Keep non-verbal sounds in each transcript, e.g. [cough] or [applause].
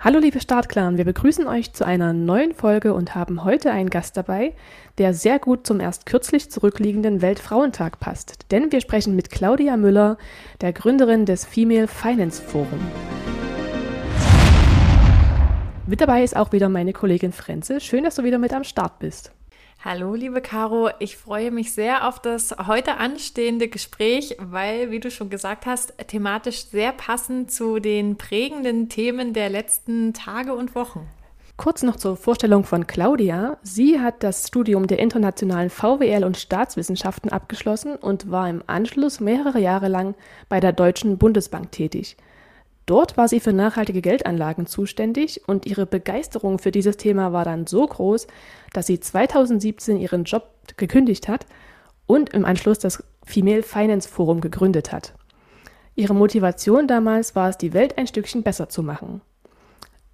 Hallo liebe Startclan, wir begrüßen euch zu einer neuen Folge und haben heute einen Gast dabei, der sehr gut zum erst kürzlich zurückliegenden Weltfrauentag passt. Denn wir sprechen mit Claudia Müller, der Gründerin des Female Finance Forum. Mit dabei ist auch wieder meine Kollegin Frenze. Schön, dass du wieder mit am Start bist. Hallo, liebe Caro. Ich freue mich sehr auf das heute anstehende Gespräch, weil, wie du schon gesagt hast, thematisch sehr passend zu den prägenden Themen der letzten Tage und Wochen. Kurz noch zur Vorstellung von Claudia. Sie hat das Studium der internationalen VWL und Staatswissenschaften abgeschlossen und war im Anschluss mehrere Jahre lang bei der Deutschen Bundesbank tätig. Dort war sie für nachhaltige Geldanlagen zuständig und ihre Begeisterung für dieses Thema war dann so groß, dass sie 2017 ihren Job gekündigt hat und im Anschluss das Female Finance Forum gegründet hat. Ihre Motivation damals war es, die Welt ein Stückchen besser zu machen.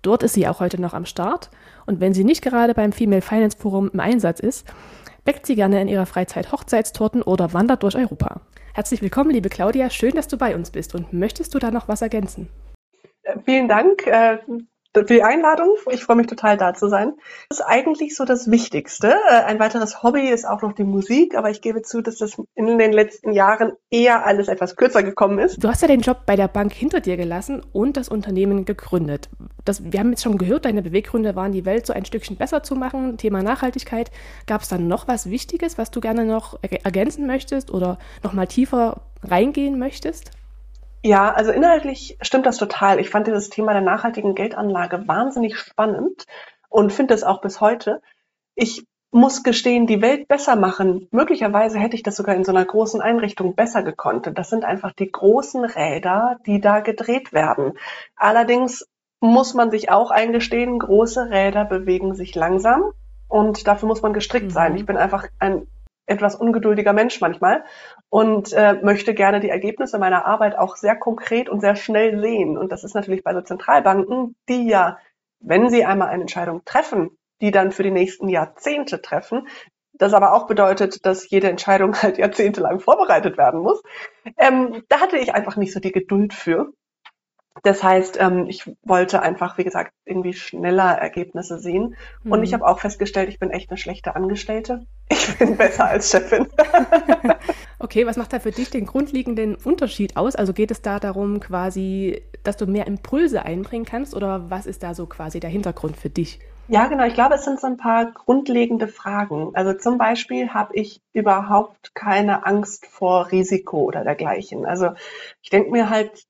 Dort ist sie auch heute noch am Start und wenn sie nicht gerade beim Female Finance Forum im Einsatz ist, bäckt sie gerne in ihrer Freizeit Hochzeitstorten oder wandert durch Europa. Herzlich willkommen, liebe Claudia, schön, dass du bei uns bist und möchtest du da noch was ergänzen? Vielen Dank äh, für die Einladung. Ich freue mich total, da zu sein. Das ist eigentlich so das Wichtigste. Äh, ein weiteres Hobby ist auch noch die Musik, aber ich gebe zu, dass das in den letzten Jahren eher alles etwas kürzer gekommen ist. Du hast ja den Job bei der Bank hinter dir gelassen und das Unternehmen gegründet. Das, wir haben jetzt schon gehört, deine Beweggründe waren, die Welt so ein Stückchen besser zu machen. Thema Nachhaltigkeit. Gab es dann noch was Wichtiges, was du gerne noch ergänzen möchtest oder noch mal tiefer reingehen möchtest? Ja, also inhaltlich stimmt das total. Ich fand dieses Thema der nachhaltigen Geldanlage wahnsinnig spannend und finde es auch bis heute. Ich muss gestehen, die Welt besser machen. Möglicherweise hätte ich das sogar in so einer großen Einrichtung besser gekonnt. Das sind einfach die großen Räder, die da gedreht werden. Allerdings muss man sich auch eingestehen, große Räder bewegen sich langsam und dafür muss man gestrickt mhm. sein. Ich bin einfach ein etwas ungeduldiger Mensch manchmal und äh, möchte gerne die Ergebnisse meiner Arbeit auch sehr konkret und sehr schnell sehen. Und das ist natürlich bei so Zentralbanken, die ja, wenn sie einmal eine Entscheidung treffen, die dann für die nächsten Jahrzehnte treffen, das aber auch bedeutet, dass jede Entscheidung [laughs] halt jahrzehntelang vorbereitet werden muss. Ähm, da hatte ich einfach nicht so die Geduld für. Das heißt, ähm, ich wollte einfach, wie gesagt, irgendwie schneller Ergebnisse sehen. Mhm. Und ich mhm. habe auch festgestellt, ich bin echt eine schlechte Angestellte. Ich bin [laughs] besser als Chefin. [laughs] okay, was macht da für dich den grundlegenden Unterschied aus? Also geht es da darum, quasi, dass du mehr Impulse einbringen kannst oder was ist da so quasi der Hintergrund für dich? Ja, genau. Ich glaube, es sind so ein paar grundlegende Fragen. Also zum Beispiel habe ich überhaupt keine Angst vor Risiko oder dergleichen. Also ich denke mir halt,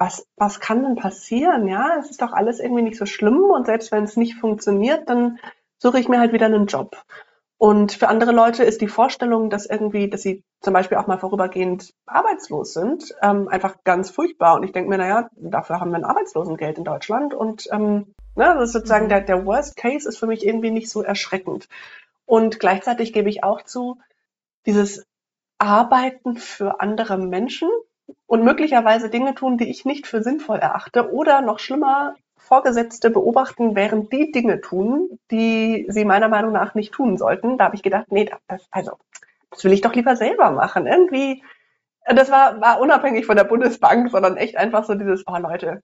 was, was kann denn passieren? Ja, es ist doch alles irgendwie nicht so schlimm und selbst wenn es nicht funktioniert, dann suche ich mir halt wieder einen Job. Und für andere Leute ist die Vorstellung, dass irgendwie, dass sie zum Beispiel auch mal vorübergehend arbeitslos sind, ähm, einfach ganz furchtbar. Und ich denke mir, naja, dafür haben wir ein Arbeitslosengeld in Deutschland. Und ähm, ne, das ist sozusagen mhm. der, der Worst Case ist für mich irgendwie nicht so erschreckend. Und gleichzeitig gebe ich auch zu, dieses Arbeiten für andere Menschen, und möglicherweise Dinge tun, die ich nicht für sinnvoll erachte oder noch schlimmer, Vorgesetzte beobachten, während die Dinge tun, die sie meiner Meinung nach nicht tun sollten. Da habe ich gedacht, nee, das, also, das will ich doch lieber selber machen. Irgendwie, das war, war unabhängig von der Bundesbank, sondern echt einfach so dieses, oh Leute,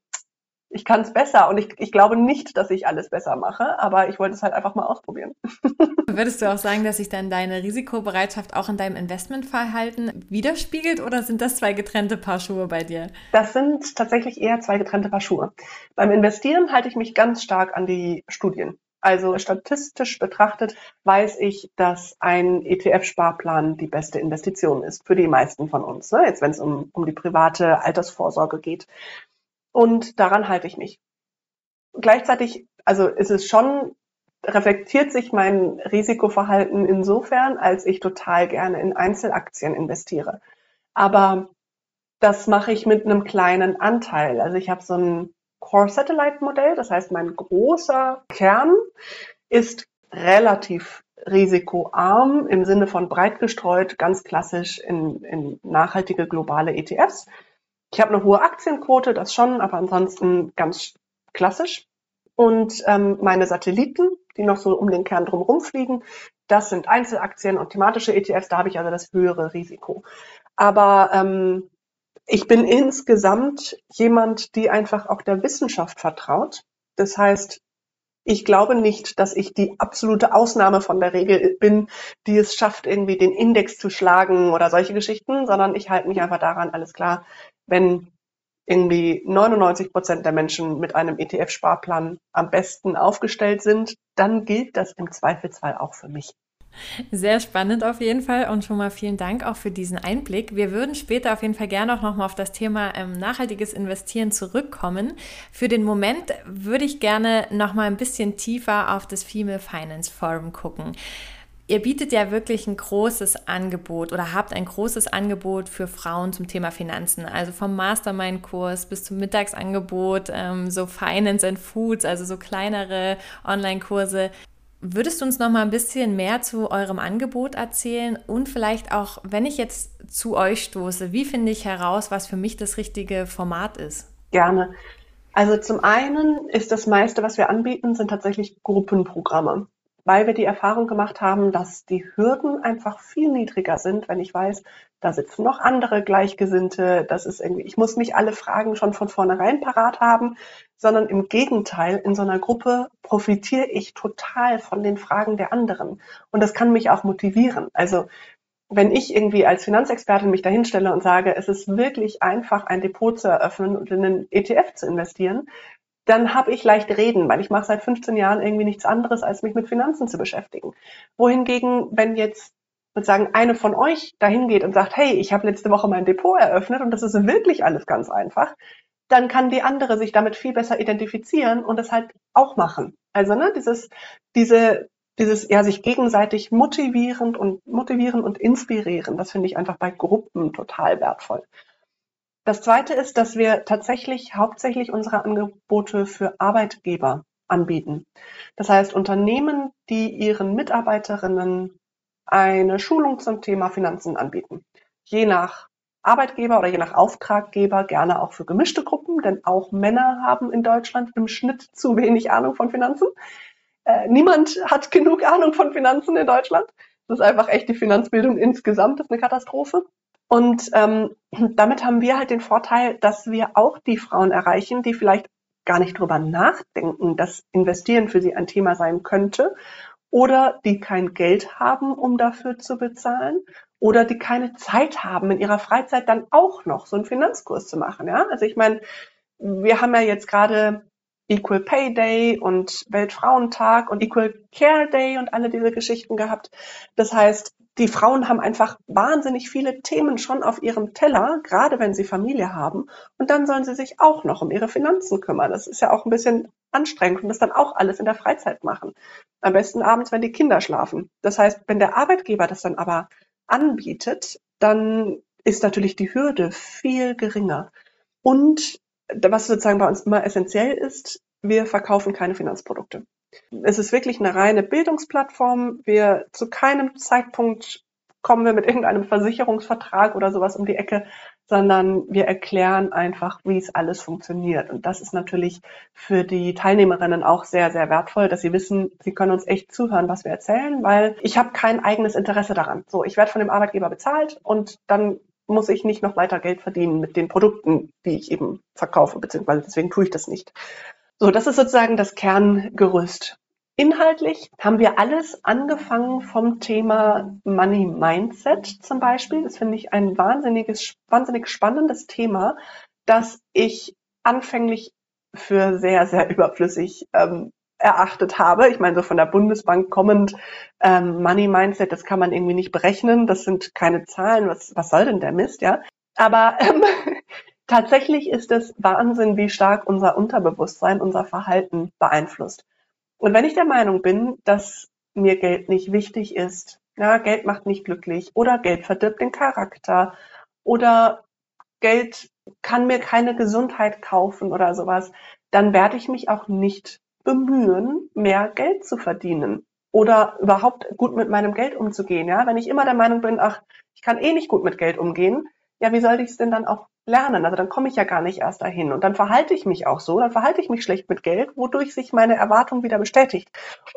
ich kann es besser und ich, ich glaube nicht, dass ich alles besser mache, aber ich wollte es halt einfach mal ausprobieren. [laughs] Würdest du auch sagen, dass sich dann deine Risikobereitschaft auch in deinem Investmentverhalten widerspiegelt oder sind das zwei getrennte Paar Schuhe bei dir? Das sind tatsächlich eher zwei getrennte Paar Schuhe. Beim Investieren halte ich mich ganz stark an die Studien. Also statistisch betrachtet weiß ich, dass ein ETF-Sparplan die beste Investition ist für die meisten von uns. Ne? Jetzt, wenn es um, um die private Altersvorsorge geht und daran halte ich mich. Gleichzeitig, also ist es schon, reflektiert sich mein Risikoverhalten insofern, als ich total gerne in Einzelaktien investiere. Aber das mache ich mit einem kleinen Anteil. Also ich habe so ein Core Satellite Modell, das heißt, mein großer Kern ist relativ risikoarm im Sinne von breit gestreut, ganz klassisch in, in nachhaltige globale ETFs. Ich habe eine hohe Aktienquote, das schon, aber ansonsten ganz klassisch. Und ähm, meine Satelliten, die noch so um den Kern drumherum fliegen, das sind Einzelaktien und thematische ETFs, da habe ich also das höhere Risiko. Aber ähm, ich bin insgesamt jemand, die einfach auch der Wissenschaft vertraut Das heißt, ich glaube nicht, dass ich die absolute Ausnahme von der Regel bin, die es schafft, irgendwie den Index zu schlagen oder solche Geschichten, sondern ich halte mich einfach daran, alles klar, wenn irgendwie 99 Prozent der Menschen mit einem ETF-Sparplan am besten aufgestellt sind, dann gilt das im Zweifelsfall auch für mich. Sehr spannend auf jeden Fall und schon mal vielen Dank auch für diesen Einblick. Wir würden später auf jeden Fall gerne auch nochmal auf das Thema ähm, nachhaltiges Investieren zurückkommen. Für den Moment würde ich gerne nochmal ein bisschen tiefer auf das Female Finance Forum gucken. Ihr bietet ja wirklich ein großes Angebot oder habt ein großes Angebot für Frauen zum Thema Finanzen. Also vom Mastermind-Kurs bis zum Mittagsangebot, ähm, so Finance and Foods, also so kleinere Online-Kurse. Würdest du uns noch mal ein bisschen mehr zu eurem Angebot erzählen und vielleicht auch, wenn ich jetzt zu euch stoße, wie finde ich heraus, was für mich das richtige Format ist? Gerne. Also zum einen ist das meiste, was wir anbieten, sind tatsächlich Gruppenprogramme weil wir die Erfahrung gemacht haben, dass die Hürden einfach viel niedriger sind, wenn ich weiß, da sitzen noch andere Gleichgesinnte, das ist irgendwie, ich muss nicht alle Fragen schon von vornherein parat haben, sondern im Gegenteil, in so einer Gruppe profitiere ich total von den Fragen der anderen. Und das kann mich auch motivieren. Also, wenn ich irgendwie als Finanzexpertin mich dahinstelle und sage, es ist wirklich einfach, ein Depot zu eröffnen und in einen ETF zu investieren, dann habe ich leicht reden, weil ich mache seit 15 Jahren irgendwie nichts anderes, als mich mit Finanzen zu beschäftigen. Wohingegen, wenn jetzt sozusagen eine von euch dahin geht und sagt, hey, ich habe letzte Woche mein Depot eröffnet und das ist wirklich alles ganz einfach, dann kann die andere sich damit viel besser identifizieren und es halt auch machen. Also ne, dieses, diese, dieses ja sich gegenseitig motivierend und motivieren und inspirieren, das finde ich einfach bei Gruppen total wertvoll. Das Zweite ist, dass wir tatsächlich hauptsächlich unsere Angebote für Arbeitgeber anbieten. Das heißt, Unternehmen, die ihren Mitarbeiterinnen eine Schulung zum Thema Finanzen anbieten. Je nach Arbeitgeber oder je nach Auftraggeber gerne auch für gemischte Gruppen, denn auch Männer haben in Deutschland im Schnitt zu wenig Ahnung von Finanzen. Äh, niemand hat genug Ahnung von Finanzen in Deutschland. Das ist einfach echt die Finanzbildung insgesamt, das ist eine Katastrophe. Und ähm, damit haben wir halt den Vorteil, dass wir auch die Frauen erreichen, die vielleicht gar nicht drüber nachdenken, dass Investieren für sie ein Thema sein könnte oder die kein Geld haben, um dafür zu bezahlen oder die keine Zeit haben, in ihrer Freizeit dann auch noch so einen Finanzkurs zu machen. Ja, also ich meine, wir haben ja jetzt gerade Equal Pay Day und Weltfrauentag und Equal Care Day und alle diese Geschichten gehabt. Das heißt, die Frauen haben einfach wahnsinnig viele Themen schon auf ihrem Teller, gerade wenn sie Familie haben. Und dann sollen sie sich auch noch um ihre Finanzen kümmern. Das ist ja auch ein bisschen anstrengend und das dann auch alles in der Freizeit machen. Am besten abends, wenn die Kinder schlafen. Das heißt, wenn der Arbeitgeber das dann aber anbietet, dann ist natürlich die Hürde viel geringer. Und was sozusagen bei uns immer essentiell ist, wir verkaufen keine Finanzprodukte. Es ist wirklich eine reine Bildungsplattform. Wir zu keinem Zeitpunkt kommen wir mit irgendeinem Versicherungsvertrag oder sowas um die Ecke, sondern wir erklären einfach, wie es alles funktioniert. Und das ist natürlich für die Teilnehmerinnen auch sehr, sehr wertvoll, dass sie wissen, sie können uns echt zuhören, was wir erzählen, weil ich habe kein eigenes Interesse daran. So, ich werde von dem Arbeitgeber bezahlt und dann muss ich nicht noch weiter Geld verdienen mit den Produkten, die ich eben verkaufe, beziehungsweise deswegen tue ich das nicht. So, das ist sozusagen das Kerngerüst. Inhaltlich haben wir alles angefangen vom Thema Money Mindset zum Beispiel. Das finde ich ein wahnsinniges, wahnsinnig spannendes Thema, das ich anfänglich für sehr, sehr überflüssig ähm, erachtet habe. Ich meine, so von der Bundesbank kommend, ähm, Money Mindset, das kann man irgendwie nicht berechnen. Das sind keine Zahlen. Was, was soll denn der Mist, ja? Aber ähm, Tatsächlich ist es Wahnsinn, wie stark unser Unterbewusstsein unser Verhalten beeinflusst. Und wenn ich der Meinung bin, dass mir Geld nicht wichtig ist, ja, Geld macht nicht glücklich oder Geld verdirbt den Charakter oder Geld kann mir keine Gesundheit kaufen oder sowas, dann werde ich mich auch nicht bemühen, mehr Geld zu verdienen oder überhaupt gut mit meinem Geld umzugehen. Ja, wenn ich immer der Meinung bin, ach, ich kann eh nicht gut mit Geld umgehen, ja, wie soll ich es denn dann auch lernen? Also dann komme ich ja gar nicht erst dahin. Und dann verhalte ich mich auch so, dann verhalte ich mich schlecht mit Geld, wodurch sich meine Erwartung wieder bestätigt.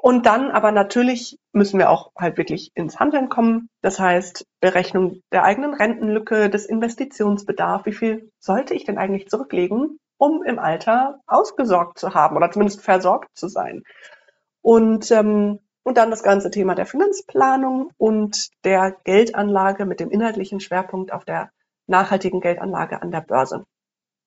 Und dann aber natürlich müssen wir auch halt wirklich ins Handeln kommen. Das heißt, Berechnung der eigenen Rentenlücke, des Investitionsbedarfs, wie viel sollte ich denn eigentlich zurücklegen? um im Alter ausgesorgt zu haben oder zumindest versorgt zu sein. Und, ähm, und dann das ganze Thema der Finanzplanung und der Geldanlage mit dem inhaltlichen Schwerpunkt auf der nachhaltigen Geldanlage an der Börse.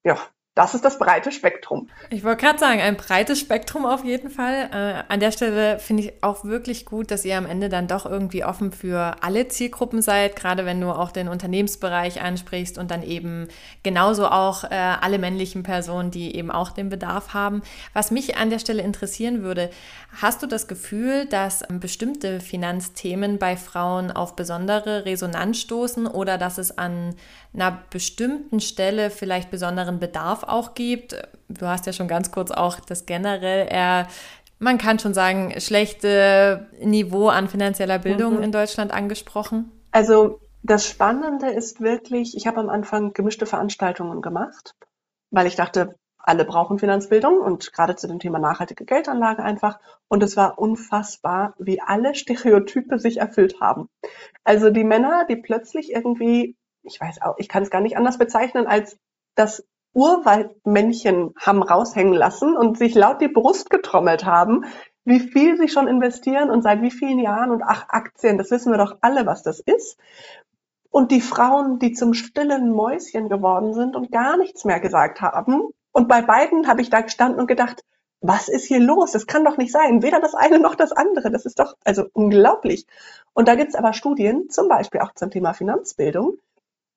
Ja, das ist das breite Spektrum. Ich wollte gerade sagen, ein breites Spektrum auf jeden Fall. Äh, an der Stelle finde ich auch wirklich gut, dass ihr am Ende dann doch irgendwie offen für alle Zielgruppen seid, gerade wenn du auch den Unternehmensbereich ansprichst und dann eben genauso auch äh, alle männlichen Personen, die eben auch den Bedarf haben. Was mich an der Stelle interessieren würde, hast du das Gefühl, dass bestimmte Finanzthemen bei Frauen auf besondere Resonanz stoßen oder dass es an einer bestimmten Stelle vielleicht besonderen Bedarf auch gibt. Du hast ja schon ganz kurz auch das generell eher, man kann schon sagen, schlechte Niveau an finanzieller Bildung mhm. in Deutschland angesprochen. Also das Spannende ist wirklich, ich habe am Anfang gemischte Veranstaltungen gemacht, weil ich dachte, alle brauchen Finanzbildung und gerade zu dem Thema nachhaltige Geldanlage einfach. Und es war unfassbar, wie alle Stereotype sich erfüllt haben. Also die Männer, die plötzlich irgendwie ich weiß auch, ich kann es gar nicht anders bezeichnen, als das Urwaldmännchen haben raushängen lassen und sich laut die Brust getrommelt haben, wie viel sie schon investieren und seit wie vielen Jahren und ach, Aktien, das wissen wir doch alle, was das ist. Und die Frauen, die zum stillen Mäuschen geworden sind und gar nichts mehr gesagt haben. Und bei beiden habe ich da gestanden und gedacht, was ist hier los? Das kann doch nicht sein. Weder das eine noch das andere. Das ist doch also unglaublich. Und da gibt es aber Studien, zum Beispiel auch zum Thema Finanzbildung,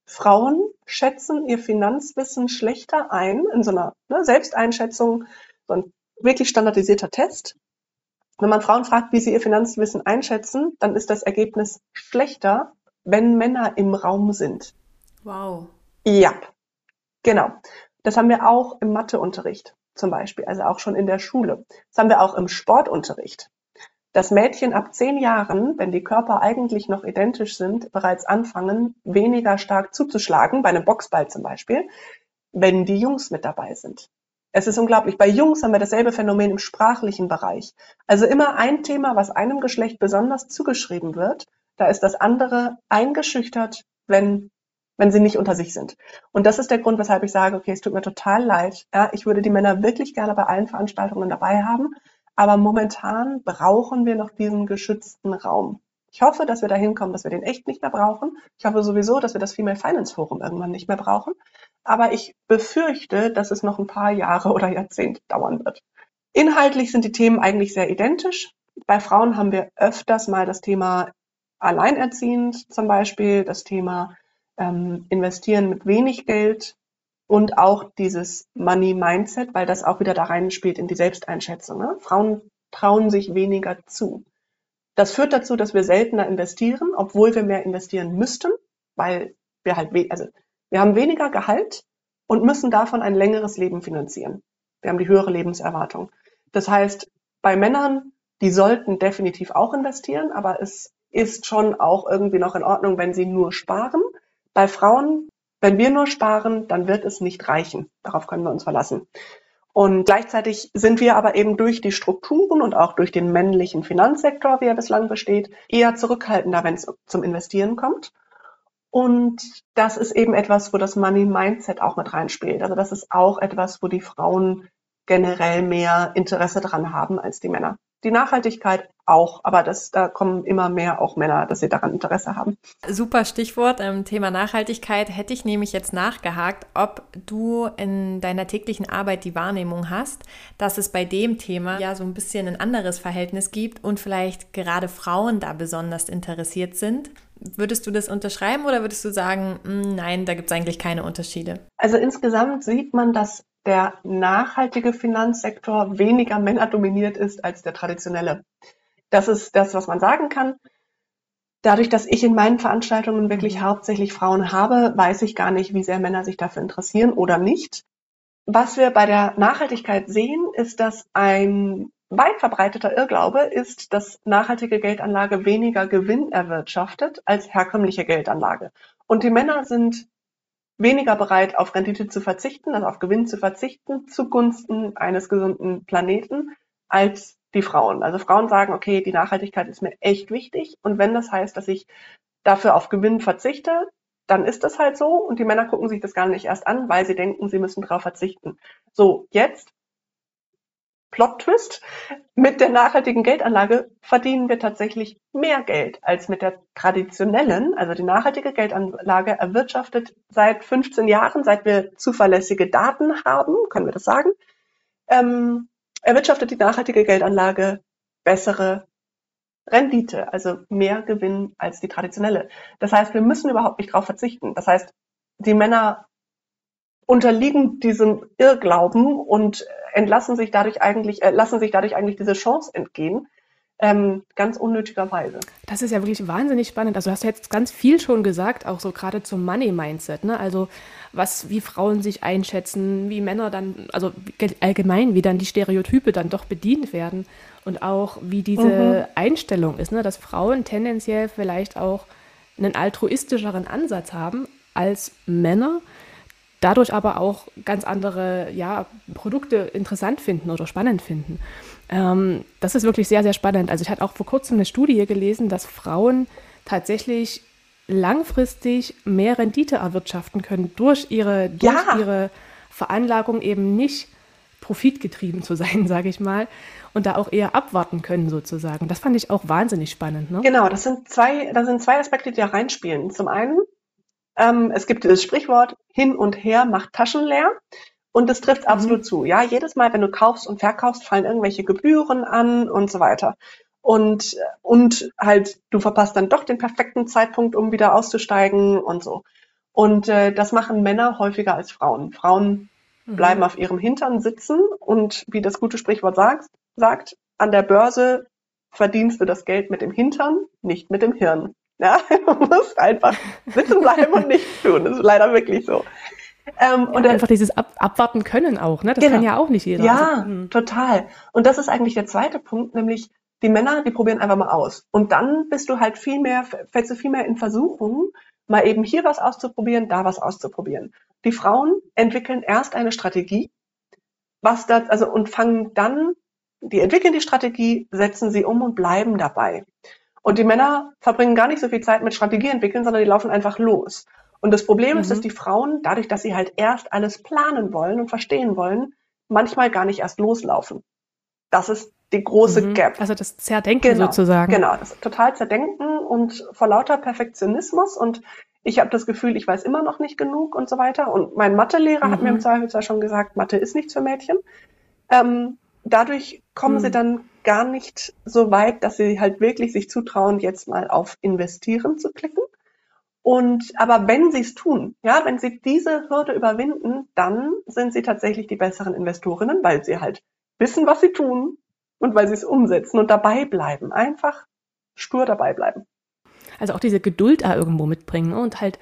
Frauen schätzen ihr Finanzwissen schlechter ein in so einer ne, Selbsteinschätzung, so ein wirklich standardisierter Test. Wenn man Frauen fragt, wie sie ihr Finanzwissen einschätzen, dann ist das Ergebnis schlechter, wenn Männer im Raum sind. Wow. Ja, genau. Das haben wir auch im Matheunterricht zum Beispiel, also auch schon in der Schule. Das haben wir auch im Sportunterricht dass Mädchen ab zehn Jahren, wenn die Körper eigentlich noch identisch sind, bereits anfangen, weniger stark zuzuschlagen, bei einem Boxball zum Beispiel, wenn die Jungs mit dabei sind. Es ist unglaublich. Bei Jungs haben wir dasselbe Phänomen im sprachlichen Bereich. Also immer ein Thema, was einem Geschlecht besonders zugeschrieben wird, da ist das andere eingeschüchtert, wenn, wenn sie nicht unter sich sind. Und das ist der Grund, weshalb ich sage, okay, es tut mir total leid. Ja, ich würde die Männer wirklich gerne bei allen Veranstaltungen dabei haben. Aber momentan brauchen wir noch diesen geschützten Raum. Ich hoffe, dass wir dahin kommen, dass wir den echt nicht mehr brauchen. Ich hoffe sowieso, dass wir das Female Finance Forum irgendwann nicht mehr brauchen. Aber ich befürchte, dass es noch ein paar Jahre oder Jahrzehnte dauern wird. Inhaltlich sind die Themen eigentlich sehr identisch. Bei Frauen haben wir öfters mal das Thema Alleinerziehend zum Beispiel, das Thema ähm, Investieren mit wenig Geld, und auch dieses Money-Mindset, weil das auch wieder da reinspielt in die Selbsteinschätzung. Ne? Frauen trauen sich weniger zu. Das führt dazu, dass wir seltener investieren, obwohl wir mehr investieren müssten, weil wir halt, also wir haben weniger Gehalt und müssen davon ein längeres Leben finanzieren. Wir haben die höhere Lebenserwartung. Das heißt, bei Männern, die sollten definitiv auch investieren, aber es ist schon auch irgendwie noch in Ordnung, wenn sie nur sparen. Bei Frauen wenn wir nur sparen, dann wird es nicht reichen. Darauf können wir uns verlassen. Und gleichzeitig sind wir aber eben durch die Strukturen und auch durch den männlichen Finanzsektor, wie er bislang besteht, eher zurückhaltender, wenn es zum Investieren kommt. Und das ist eben etwas, wo das Money Mindset auch mit reinspielt. Also das ist auch etwas, wo die Frauen generell mehr Interesse daran haben als die Männer. Die Nachhaltigkeit auch, aber das, da kommen immer mehr auch Männer, dass sie daran Interesse haben. Super Stichwort im ähm, Thema Nachhaltigkeit. Hätte ich nämlich jetzt nachgehakt, ob du in deiner täglichen Arbeit die Wahrnehmung hast, dass es bei dem Thema ja so ein bisschen ein anderes Verhältnis gibt und vielleicht gerade Frauen da besonders interessiert sind. Würdest du das unterschreiben oder würdest du sagen, hm, nein, da gibt es eigentlich keine Unterschiede? Also insgesamt sieht man, dass der nachhaltige Finanzsektor weniger männerdominiert ist als der traditionelle. Das ist das, was man sagen kann. Dadurch, dass ich in meinen Veranstaltungen wirklich mhm. hauptsächlich Frauen habe, weiß ich gar nicht, wie sehr Männer sich dafür interessieren oder nicht. Was wir bei der Nachhaltigkeit sehen, ist, dass ein weit verbreiteter Irrglaube ist, dass nachhaltige Geldanlage weniger Gewinn erwirtschaftet als herkömmliche Geldanlage. Und die Männer sind weniger bereit, auf Rendite zu verzichten, also auf Gewinn zu verzichten, zugunsten eines gesunden Planeten, als die Frauen. Also Frauen sagen, okay, die Nachhaltigkeit ist mir echt wichtig und wenn das heißt, dass ich dafür auf Gewinn verzichte, dann ist das halt so und die Männer gucken sich das gar nicht erst an, weil sie denken, sie müssen darauf verzichten. So, jetzt Plot-Twist. Mit der nachhaltigen Geldanlage verdienen wir tatsächlich mehr Geld als mit der traditionellen. Also die nachhaltige Geldanlage erwirtschaftet seit 15 Jahren, seit wir zuverlässige Daten haben, können wir das sagen, ähm, erwirtschaftet die nachhaltige Geldanlage bessere Rendite, also mehr Gewinn als die traditionelle. Das heißt, wir müssen überhaupt nicht darauf verzichten. Das heißt, die Männer unterliegen diesem Irrglauben und entlassen sich dadurch eigentlich, äh, lassen sich dadurch eigentlich diese Chance entgehen, ähm, ganz unnötigerweise. Das ist ja wirklich wahnsinnig spannend. Also du hast jetzt ganz viel schon gesagt, auch so gerade zum Money-Mindset. Ne? Also was, wie Frauen sich einschätzen, wie Männer dann, also allgemein, wie dann die Stereotype dann doch bedient werden und auch wie diese mhm. Einstellung ist, ne? dass Frauen tendenziell vielleicht auch einen altruistischeren Ansatz haben als Männer dadurch aber auch ganz andere ja, Produkte interessant finden oder spannend finden. Ähm, das ist wirklich sehr, sehr spannend. Also ich hatte auch vor kurzem eine Studie gelesen, dass Frauen tatsächlich langfristig mehr Rendite erwirtschaften können durch ihre, durch ja. ihre Veranlagung eben nicht profitgetrieben zu sein, [laughs] sage ich mal, und da auch eher abwarten können sozusagen. Das fand ich auch wahnsinnig spannend. Ne? Genau, das sind zwei, das sind zwei Aspekte, die da reinspielen. Zum einen ähm, es gibt dieses Sprichwort, hin und her macht Taschen leer. Und das trifft mhm. absolut zu. Ja, jedes Mal, wenn du kaufst und verkaufst, fallen irgendwelche Gebühren an und so weiter. Und, und halt, du verpasst dann doch den perfekten Zeitpunkt, um wieder auszusteigen und so. Und äh, das machen Männer häufiger als Frauen. Frauen mhm. bleiben auf ihrem Hintern sitzen und wie das gute Sprichwort sagt, sagt, an der Börse verdienst du das Geld mit dem Hintern, nicht mit dem Hirn. Ja, [laughs] du musst einfach sitzen bleiben und nichts tun. Das ist leider wirklich so. Ähm, ja, und einfach dieses Ab Abwarten können auch, ne? Das genau. kann ja auch nicht jeder. Ja, also, hm. total. Und das ist eigentlich der zweite Punkt, nämlich die Männer, die probieren einfach mal aus. Und dann bist du halt viel mehr, fällst du viel mehr in Versuchung, mal eben hier was auszuprobieren, da was auszuprobieren. Die Frauen entwickeln erst eine Strategie, was das, also, und fangen dann, die entwickeln die Strategie, setzen sie um und bleiben dabei. Und die Männer verbringen gar nicht so viel Zeit mit Strategie entwickeln, sondern die laufen einfach los. Und das Problem mhm. ist, dass mhm. die Frauen, dadurch, dass sie halt erst alles planen wollen und verstehen wollen, manchmal gar nicht erst loslaufen. Das ist die große mhm. Gap. Also das Zerdenken genau, sozusagen. Genau, das total Zerdenken und vor lauter Perfektionismus und ich habe das Gefühl, ich weiß immer noch nicht genug und so weiter. Und mein Mathelehrer mhm. hat mir im mhm. Zweifelsfall schon gesagt, Mathe ist nichts für Mädchen. Ähm, dadurch kommen sie mhm. dann gar nicht so weit, dass sie halt wirklich sich zutrauen, jetzt mal auf Investieren zu klicken. Und aber wenn sie es tun, ja, wenn sie diese Hürde überwinden, dann sind sie tatsächlich die besseren Investorinnen, weil sie halt wissen, was sie tun und weil sie es umsetzen und dabei bleiben. Einfach stur dabei bleiben. Also auch diese Geduld da irgendwo mitbringen ne? und halt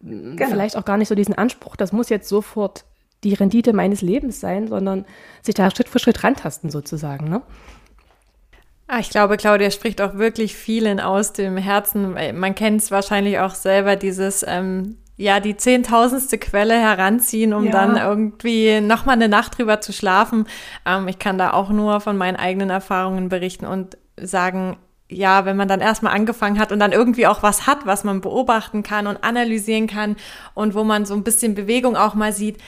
mm, genau. vielleicht auch gar nicht so diesen Anspruch, das muss jetzt sofort die Rendite meines Lebens sein, sondern sich da Schritt für Schritt rantasten sozusagen. Ne? Ah, ich glaube, Claudia spricht auch wirklich vielen aus dem Herzen. Man kennt es wahrscheinlich auch selber, dieses, ähm, ja, die zehntausendste Quelle heranziehen, um ja. dann irgendwie nochmal eine Nacht drüber zu schlafen. Ähm, ich kann da auch nur von meinen eigenen Erfahrungen berichten und sagen, ja, wenn man dann erstmal angefangen hat und dann irgendwie auch was hat, was man beobachten kann und analysieren kann und wo man so ein bisschen Bewegung auch mal sieht,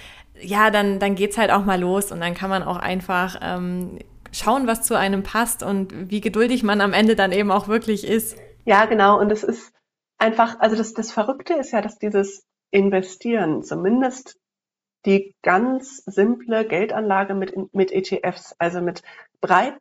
ja, dann, dann geht's halt auch mal los und dann kann man auch einfach ähm, schauen, was zu einem passt und wie geduldig man am Ende dann eben auch wirklich ist. Ja, genau. Und es ist einfach, also das, das Verrückte ist ja, dass dieses Investieren, zumindest die ganz simple Geldanlage mit, mit ETFs, also mit breit,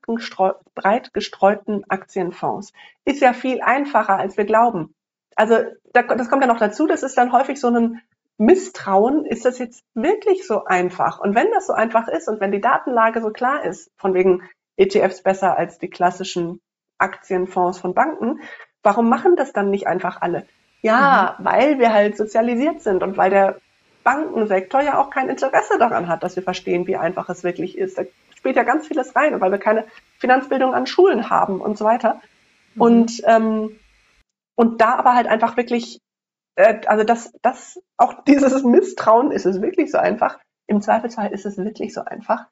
breit gestreuten Aktienfonds, ist ja viel einfacher, als wir glauben. Also das kommt ja noch dazu, das ist dann häufig so ein Misstrauen, ist das jetzt wirklich so einfach? Und wenn das so einfach ist und wenn die Datenlage so klar ist, von wegen ETFs besser als die klassischen Aktienfonds von Banken, warum machen das dann nicht einfach alle? Ja, mhm. weil wir halt sozialisiert sind und weil der Bankensektor ja auch kein Interesse daran hat, dass wir verstehen, wie einfach es wirklich ist. Da spielt ja ganz vieles rein, weil wir keine Finanzbildung an Schulen haben und so weiter. Mhm. Und, ähm, und da aber halt einfach wirklich äh, also das, das, auch dieses Misstrauen, ist es wirklich so einfach? Im Zweifelsfall ist es wirklich so einfach.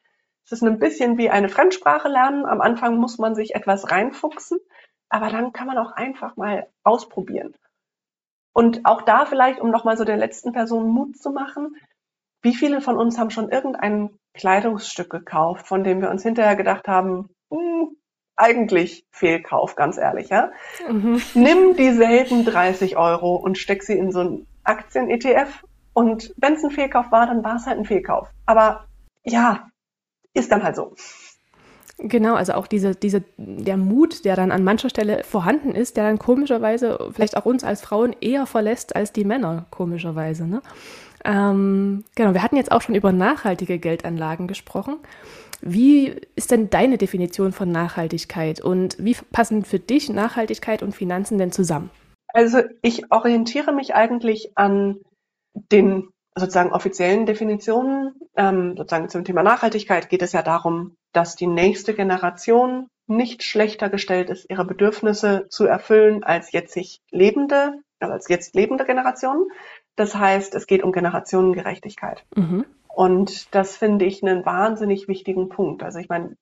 Es ist ein bisschen wie eine Fremdsprache lernen. Am Anfang muss man sich etwas reinfuchsen, aber dann kann man auch einfach mal ausprobieren. Und auch da vielleicht, um nochmal so der letzten Person Mut zu machen, wie viele von uns haben schon irgendein Kleidungsstück gekauft, von dem wir uns hinterher gedacht haben, hm, eigentlich Fehlkauf, ganz ehrlich, ja? Mhm. Nimm dieselben 30 Euro und steck sie in so ein Aktien-ETF und wenn es ein Fehlkauf war, dann war es halt ein Fehlkauf. Aber ja, ist dann halt so. Genau, also auch diese, diese, der Mut, der dann an mancher Stelle vorhanden ist, der dann komischerweise vielleicht auch uns als Frauen eher verlässt als die Männer, komischerweise. Ne? Ähm, genau, wir hatten jetzt auch schon über nachhaltige Geldanlagen gesprochen. Wie ist denn deine Definition von Nachhaltigkeit und wie passen für dich Nachhaltigkeit und Finanzen denn zusammen? Also ich orientiere mich eigentlich an den sozusagen offiziellen Definitionen. Ähm, sozusagen zum Thema Nachhaltigkeit geht es ja darum, dass die nächste Generation nicht schlechter gestellt ist, ihre Bedürfnisse zu erfüllen als jetzig lebende, also als jetzt lebende Generationen. Das heißt, es geht um Generationengerechtigkeit. Mhm. Und das finde ich einen wahnsinnig wichtigen Punkt. Also ich meine,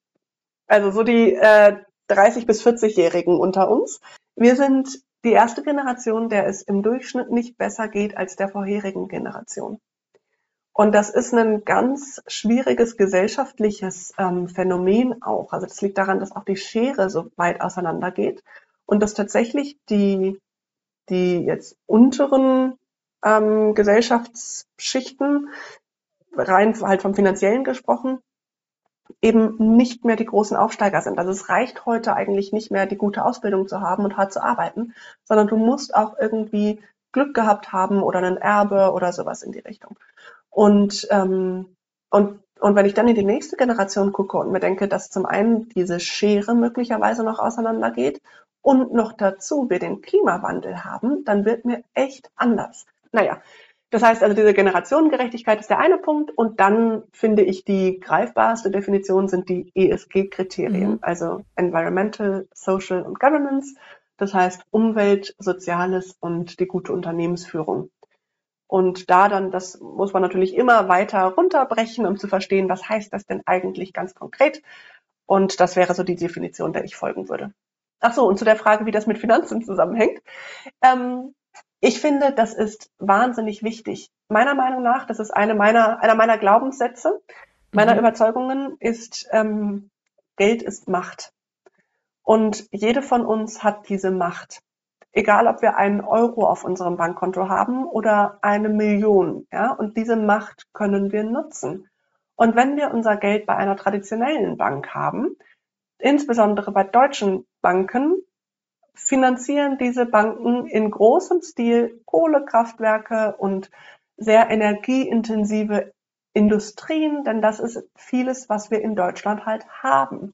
also so die äh, 30 bis 40-Jährigen unter uns. Wir sind die erste Generation, der es im Durchschnitt nicht besser geht als der vorherigen Generation. Und das ist ein ganz schwieriges gesellschaftliches ähm, Phänomen auch. Also das liegt daran, dass auch die Schere so weit auseinander geht und dass tatsächlich die, die jetzt unteren ähm, Gesellschaftsschichten, rein halt vom finanziellen gesprochen, eben nicht mehr die großen Aufsteiger sind. Also es reicht heute eigentlich nicht mehr, die gute Ausbildung zu haben und hart zu arbeiten, sondern du musst auch irgendwie Glück gehabt haben oder ein Erbe oder sowas in die Richtung. Und, ähm, und, und wenn ich dann in die nächste Generation gucke und mir denke, dass zum einen diese Schere möglicherweise noch auseinandergeht und noch dazu wir den Klimawandel haben, dann wird mir echt anders. Naja, das heißt also, diese Generationengerechtigkeit ist der eine Punkt und dann finde ich die greifbarste Definition sind die ESG-Kriterien, mhm. also Environmental, Social und Governance. Das heißt Umwelt, Soziales und die gute Unternehmensführung. Und da dann, das muss man natürlich immer weiter runterbrechen, um zu verstehen, was heißt das denn eigentlich ganz konkret. Und das wäre so die Definition, der ich folgen würde. Ach so, und zu der Frage, wie das mit Finanzen zusammenhängt. Ähm, ich finde, das ist wahnsinnig wichtig. Meiner Meinung nach, das ist eine meiner, einer meiner Glaubenssätze, meiner mhm. Überzeugungen ist, ähm, Geld ist Macht. Und jede von uns hat diese Macht egal ob wir einen Euro auf unserem Bankkonto haben oder eine Million. Ja? Und diese Macht können wir nutzen. Und wenn wir unser Geld bei einer traditionellen Bank haben, insbesondere bei deutschen Banken, finanzieren diese Banken in großem Stil Kohlekraftwerke und sehr energieintensive Industrien, denn das ist vieles, was wir in Deutschland halt haben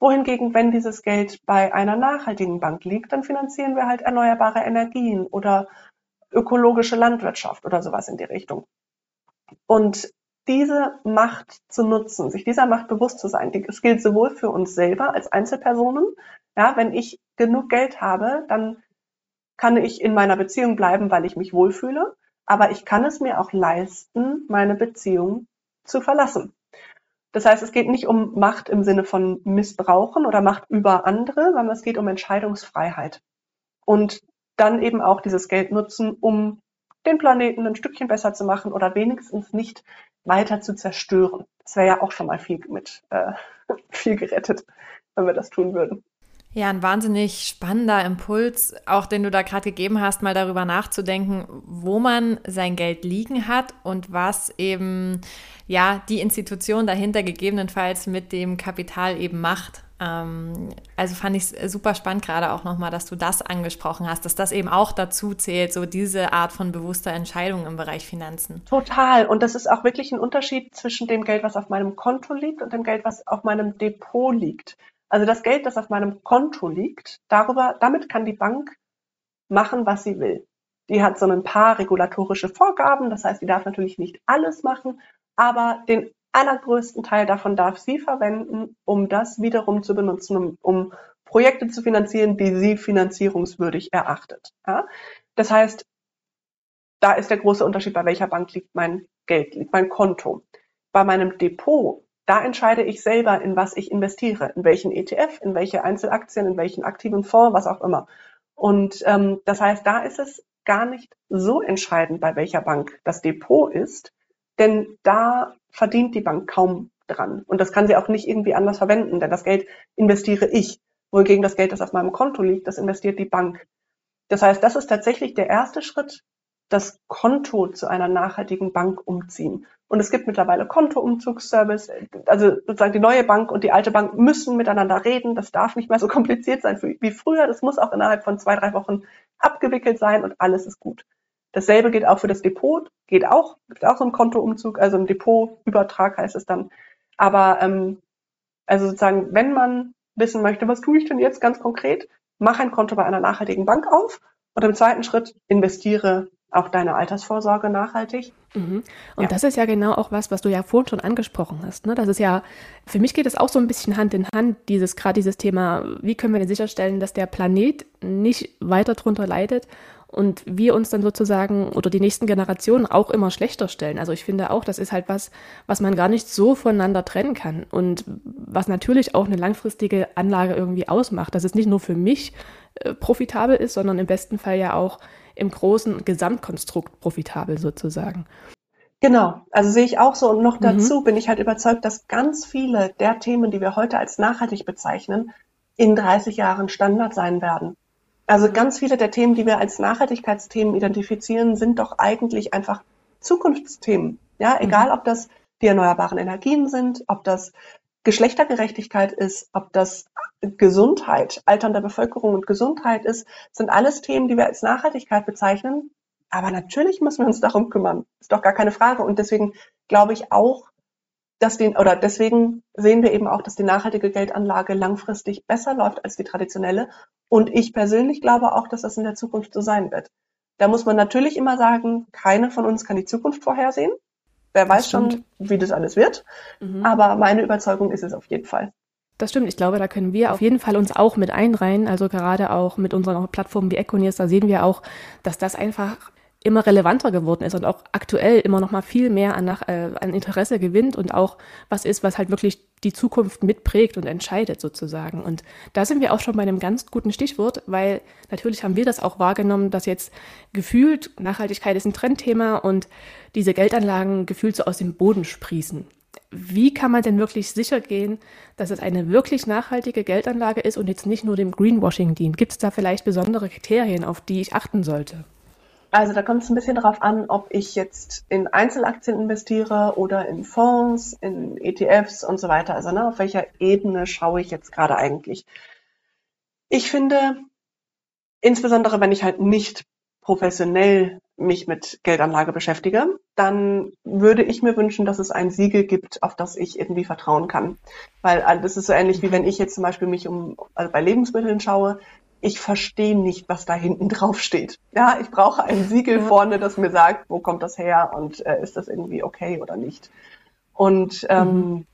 wohingegen, wenn dieses Geld bei einer nachhaltigen Bank liegt, dann finanzieren wir halt erneuerbare Energien oder ökologische Landwirtschaft oder sowas in die Richtung. Und diese Macht zu nutzen, sich dieser Macht bewusst zu sein, das gilt sowohl für uns selber als Einzelpersonen. Ja, wenn ich genug Geld habe, dann kann ich in meiner Beziehung bleiben, weil ich mich wohlfühle. Aber ich kann es mir auch leisten, meine Beziehung zu verlassen. Das heißt, es geht nicht um Macht im Sinne von Missbrauchen oder Macht über andere, sondern es geht um Entscheidungsfreiheit. Und dann eben auch dieses Geld nutzen, um den Planeten ein Stückchen besser zu machen oder wenigstens nicht weiter zu zerstören. Das wäre ja auch schon mal viel mit äh, [laughs] viel gerettet, wenn wir das tun würden. Ja, ein wahnsinnig spannender Impuls, auch den du da gerade gegeben hast, mal darüber nachzudenken, wo man sein Geld liegen hat und was eben ja die Institution dahinter gegebenenfalls mit dem Kapital eben macht. Ähm, also fand ich es super spannend gerade auch nochmal, dass du das angesprochen hast, dass das eben auch dazu zählt, so diese Art von bewusster Entscheidung im Bereich Finanzen. Total. Und das ist auch wirklich ein Unterschied zwischen dem Geld, was auf meinem Konto liegt und dem Geld, was auf meinem Depot liegt. Also das Geld, das auf meinem Konto liegt, darüber, damit kann die Bank machen, was sie will. Die hat so ein paar regulatorische Vorgaben, das heißt, sie darf natürlich nicht alles machen, aber den allergrößten Teil davon darf sie verwenden, um das wiederum zu benutzen, um, um Projekte zu finanzieren, die sie finanzierungswürdig erachtet. Ja? Das heißt, da ist der große Unterschied, bei welcher Bank liegt mein Geld, liegt mein Konto. Bei meinem Depot da entscheide ich selber, in was ich investiere, in welchen ETF, in welche Einzelaktien, in welchen aktiven Fonds, was auch immer. Und ähm, das heißt, da ist es gar nicht so entscheidend, bei welcher Bank das Depot ist, denn da verdient die Bank kaum dran. Und das kann sie auch nicht irgendwie anders verwenden, denn das Geld investiere ich. Wohingegen das Geld, das auf meinem Konto liegt, das investiert die Bank. Das heißt, das ist tatsächlich der erste Schritt, das Konto zu einer nachhaltigen Bank umziehen. Und es gibt mittlerweile Kontoumzugsservice. Also sozusagen die neue Bank und die alte Bank müssen miteinander reden. Das darf nicht mehr so [laughs] kompliziert sein wie früher. Das muss auch innerhalb von zwei, drei Wochen abgewickelt sein und alles ist gut. Dasselbe gilt auch für das Depot, geht auch, gibt auch so einen Kontoumzug, also ein Depotübertrag heißt es dann. Aber ähm, also sozusagen, wenn man wissen möchte, was tue ich denn jetzt ganz konkret, mach ein Konto bei einer nachhaltigen Bank auf und im zweiten Schritt investiere auch deine Altersvorsorge nachhaltig. Mhm. Und ja. das ist ja genau auch was, was du ja vorhin schon angesprochen hast. Ne? Das ist ja, für mich geht es auch so ein bisschen Hand in Hand, dieses, gerade dieses Thema, wie können wir denn sicherstellen, dass der Planet nicht weiter drunter leidet und wir uns dann sozusagen oder die nächsten Generationen auch immer schlechter stellen. Also ich finde auch, das ist halt was, was man gar nicht so voneinander trennen kann und was natürlich auch eine langfristige Anlage irgendwie ausmacht, dass es nicht nur für mich äh, profitabel ist, sondern im besten Fall ja auch im großen Gesamtkonstrukt profitabel sozusagen. Genau, also sehe ich auch so. Und noch mhm. dazu mhm. bin ich halt überzeugt, dass ganz viele der Themen, die wir heute als nachhaltig bezeichnen, in 30 Jahren Standard sein werden. Also ganz viele der Themen, die wir als Nachhaltigkeitsthemen identifizieren, sind doch eigentlich einfach Zukunftsthemen. Ja, egal mhm. ob das die erneuerbaren Energien sind, ob das Geschlechtergerechtigkeit ist, ob das Gesundheit, Altern der Bevölkerung und Gesundheit ist, sind alles Themen, die wir als Nachhaltigkeit bezeichnen. Aber natürlich müssen wir uns darum kümmern. Ist doch gar keine Frage. Und deswegen glaube ich auch, dass den, oder deswegen sehen wir eben auch, dass die nachhaltige Geldanlage langfristig besser läuft als die traditionelle. Und ich persönlich glaube auch, dass das in der Zukunft so sein wird. Da muss man natürlich immer sagen, keine von uns kann die Zukunft vorhersehen. Wer weiß schon, wie das alles wird. Mhm. Aber meine Überzeugung ist es auf jeden Fall. Das stimmt. Ich glaube, da können wir auf jeden Fall uns auch mit einreihen. Also gerade auch mit unseren Plattformen wie Econius, da sehen wir auch, dass das einfach immer relevanter geworden ist und auch aktuell immer noch mal viel mehr an, nach, äh, an Interesse gewinnt und auch was ist, was halt wirklich die Zukunft mitprägt und entscheidet sozusagen. Und da sind wir auch schon bei einem ganz guten Stichwort, weil natürlich haben wir das auch wahrgenommen, dass jetzt gefühlt Nachhaltigkeit ist ein Trendthema und diese Geldanlagen gefühlt so aus dem Boden sprießen. Wie kann man denn wirklich sicher gehen, dass es eine wirklich nachhaltige Geldanlage ist und jetzt nicht nur dem Greenwashing dient? Gibt es da vielleicht besondere Kriterien, auf die ich achten sollte? Also da kommt es ein bisschen darauf an, ob ich jetzt in Einzelaktien investiere oder in Fonds, in ETFs und so weiter. Also ne, auf welcher Ebene schaue ich jetzt gerade eigentlich? Ich finde, insbesondere wenn ich halt nicht professionell mich mit Geldanlage beschäftige, dann würde ich mir wünschen, dass es ein Siegel gibt, auf das ich irgendwie vertrauen kann. Weil also, das ist so ähnlich wie wenn ich jetzt zum Beispiel mich um also bei Lebensmitteln schaue, ich verstehe nicht, was da hinten drauf steht. Ja, ich brauche ein Siegel vorne, das mir sagt, wo kommt das her und äh, ist das irgendwie okay oder nicht. Und ähm, mhm.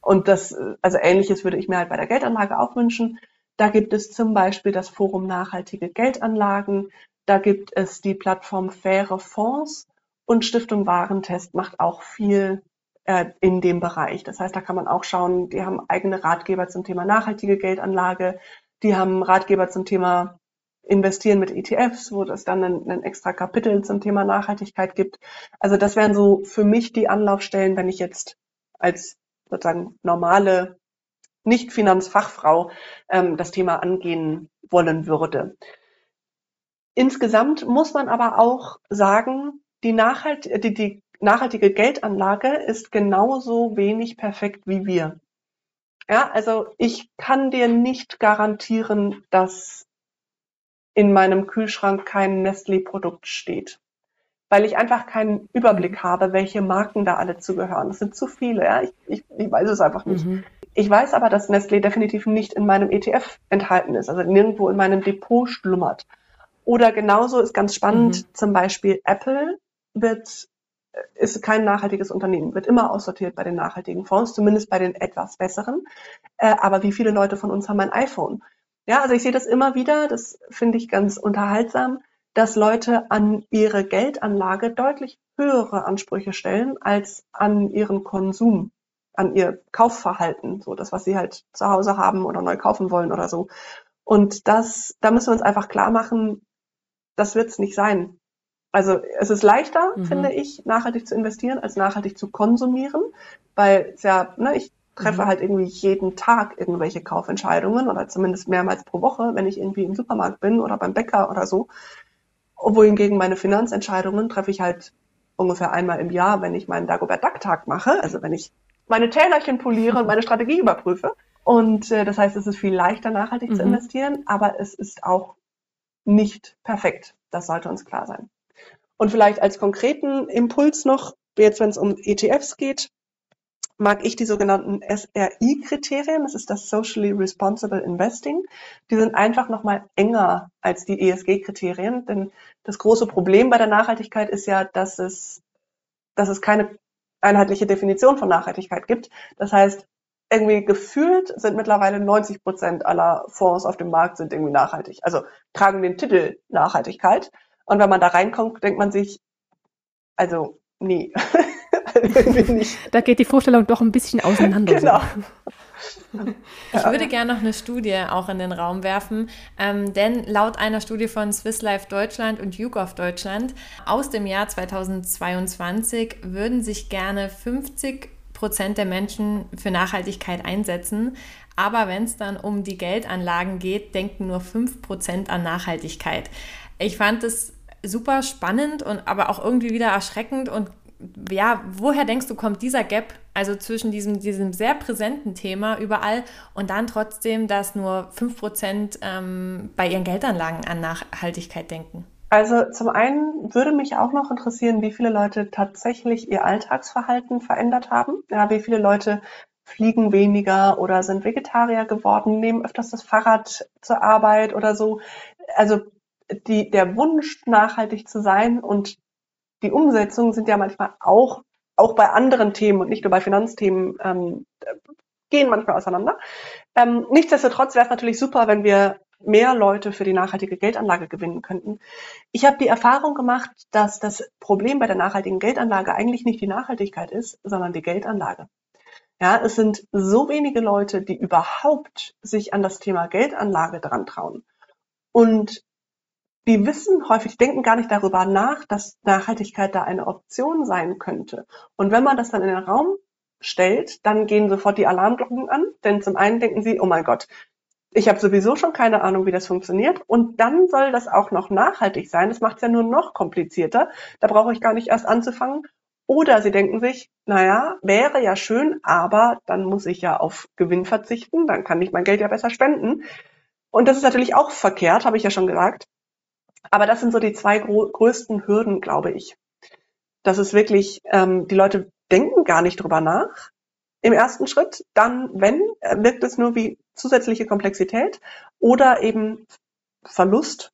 und das, also ähnliches würde ich mir halt bei der Geldanlage auch wünschen. Da gibt es zum Beispiel das Forum Nachhaltige Geldanlagen. Da gibt es die Plattform Faire Fonds und Stiftung Warentest macht auch viel äh, in dem Bereich. Das heißt, da kann man auch schauen, die haben eigene Ratgeber zum Thema nachhaltige Geldanlage. Die haben Ratgeber zum Thema Investieren mit ETFs, wo es dann ein, ein, extra Kapitel zum Thema Nachhaltigkeit gibt. Also das wären so für mich die Anlaufstellen, wenn ich jetzt als sozusagen normale Nicht-Finanzfachfrau ähm, das Thema angehen wollen würde. Insgesamt muss man aber auch sagen, die, Nachhalt, die, die nachhaltige Geldanlage ist genauso wenig perfekt wie wir. Ja, also ich kann dir nicht garantieren, dass in meinem Kühlschrank kein Nestlé-Produkt steht, weil ich einfach keinen Überblick habe, welche Marken da alle zugehören. Es sind zu viele, ja. Ich, ich, ich weiß es einfach nicht. Mhm. Ich weiß aber, dass Nestlé definitiv nicht in meinem ETF enthalten ist, also nirgendwo in meinem Depot schlummert. Oder genauso ist ganz spannend, mhm. zum Beispiel Apple wird ist kein nachhaltiges Unternehmen, wird immer aussortiert bei den nachhaltigen Fonds, zumindest bei den etwas besseren. Äh, aber wie viele Leute von uns haben ein iPhone? Ja, also ich sehe das immer wieder, das finde ich ganz unterhaltsam, dass Leute an ihre Geldanlage deutlich höhere Ansprüche stellen als an ihren Konsum, an ihr Kaufverhalten, so das, was sie halt zu Hause haben oder neu kaufen wollen oder so. Und das, da müssen wir uns einfach klar machen, das wird es nicht sein. Also es ist leichter, mhm. finde ich, nachhaltig zu investieren, als nachhaltig zu konsumieren, weil es ja, ne, ich treffe mhm. halt irgendwie jeden Tag irgendwelche Kaufentscheidungen oder zumindest mehrmals pro Woche, wenn ich irgendwie im Supermarkt bin oder beim Bäcker oder so. Wohingegen meine Finanzentscheidungen treffe ich halt ungefähr einmal im Jahr, wenn ich meinen Dagobert Duck Tag mache, also wenn ich meine Tälerchen poliere und meine Strategie [laughs] überprüfe. Und äh, das heißt, es ist viel leichter, nachhaltig mhm. zu investieren, aber es ist auch nicht perfekt. Das sollte uns klar sein. Und vielleicht als konkreten Impuls noch, jetzt wenn es um ETFs geht, mag ich die sogenannten SRI-Kriterien, das ist das Socially Responsible Investing. Die sind einfach nochmal enger als die ESG-Kriterien, denn das große Problem bei der Nachhaltigkeit ist ja, dass es, dass es keine einheitliche Definition von Nachhaltigkeit gibt. Das heißt, irgendwie gefühlt sind mittlerweile 90 Prozent aller Fonds auf dem Markt sind irgendwie nachhaltig. Also tragen den Titel Nachhaltigkeit. Und wenn man da reinkommt, denkt man sich, also nee. [laughs] da geht die Vorstellung doch ein bisschen auseinander. Genau. [laughs] Ich würde gerne noch eine Studie auch in den Raum werfen, ähm, denn laut einer Studie von Swiss Life Deutschland und YouGov Deutschland aus dem Jahr 2022 würden sich gerne 50 Prozent der Menschen für Nachhaltigkeit einsetzen. Aber wenn es dann um die Geldanlagen geht, denken nur 5 Prozent an Nachhaltigkeit. Ich fand es super spannend und aber auch irgendwie wieder erschreckend und ja, woher denkst du, kommt dieser Gap, also zwischen diesem, diesem sehr präsenten Thema überall und dann trotzdem, dass nur 5% ähm, bei ihren Geldanlagen an Nachhaltigkeit denken? Also zum einen würde mich auch noch interessieren, wie viele Leute tatsächlich ihr Alltagsverhalten verändert haben. Ja, wie viele Leute fliegen weniger oder sind Vegetarier geworden, nehmen öfters das Fahrrad zur Arbeit oder so. Also die, der Wunsch, nachhaltig zu sein und die Umsetzung sind ja manchmal auch, auch bei anderen Themen und nicht nur bei Finanzthemen, ähm, gehen manchmal auseinander. Ähm, nichtsdestotrotz wäre es natürlich super, wenn wir mehr Leute für die nachhaltige Geldanlage gewinnen könnten. Ich habe die Erfahrung gemacht, dass das Problem bei der nachhaltigen Geldanlage eigentlich nicht die Nachhaltigkeit ist, sondern die Geldanlage. Ja, es sind so wenige Leute, die überhaupt sich an das Thema Geldanlage dran trauen. Und die wissen häufig, denken gar nicht darüber nach, dass Nachhaltigkeit da eine Option sein könnte. Und wenn man das dann in den Raum stellt, dann gehen sofort die Alarmglocken an, denn zum einen denken sie, oh mein Gott, ich habe sowieso schon keine Ahnung, wie das funktioniert. Und dann soll das auch noch nachhaltig sein. Das macht es ja nur noch komplizierter. Da brauche ich gar nicht erst anzufangen. Oder sie denken sich, naja, wäre ja schön, aber dann muss ich ja auf Gewinn verzichten, dann kann ich mein Geld ja besser spenden. Und das ist natürlich auch verkehrt, habe ich ja schon gesagt. Aber das sind so die zwei größten Hürden, glaube ich. Das ist wirklich, ähm, die Leute denken gar nicht drüber nach im ersten Schritt. Dann, wenn, äh, wirkt es nur wie zusätzliche Komplexität oder eben Verlust,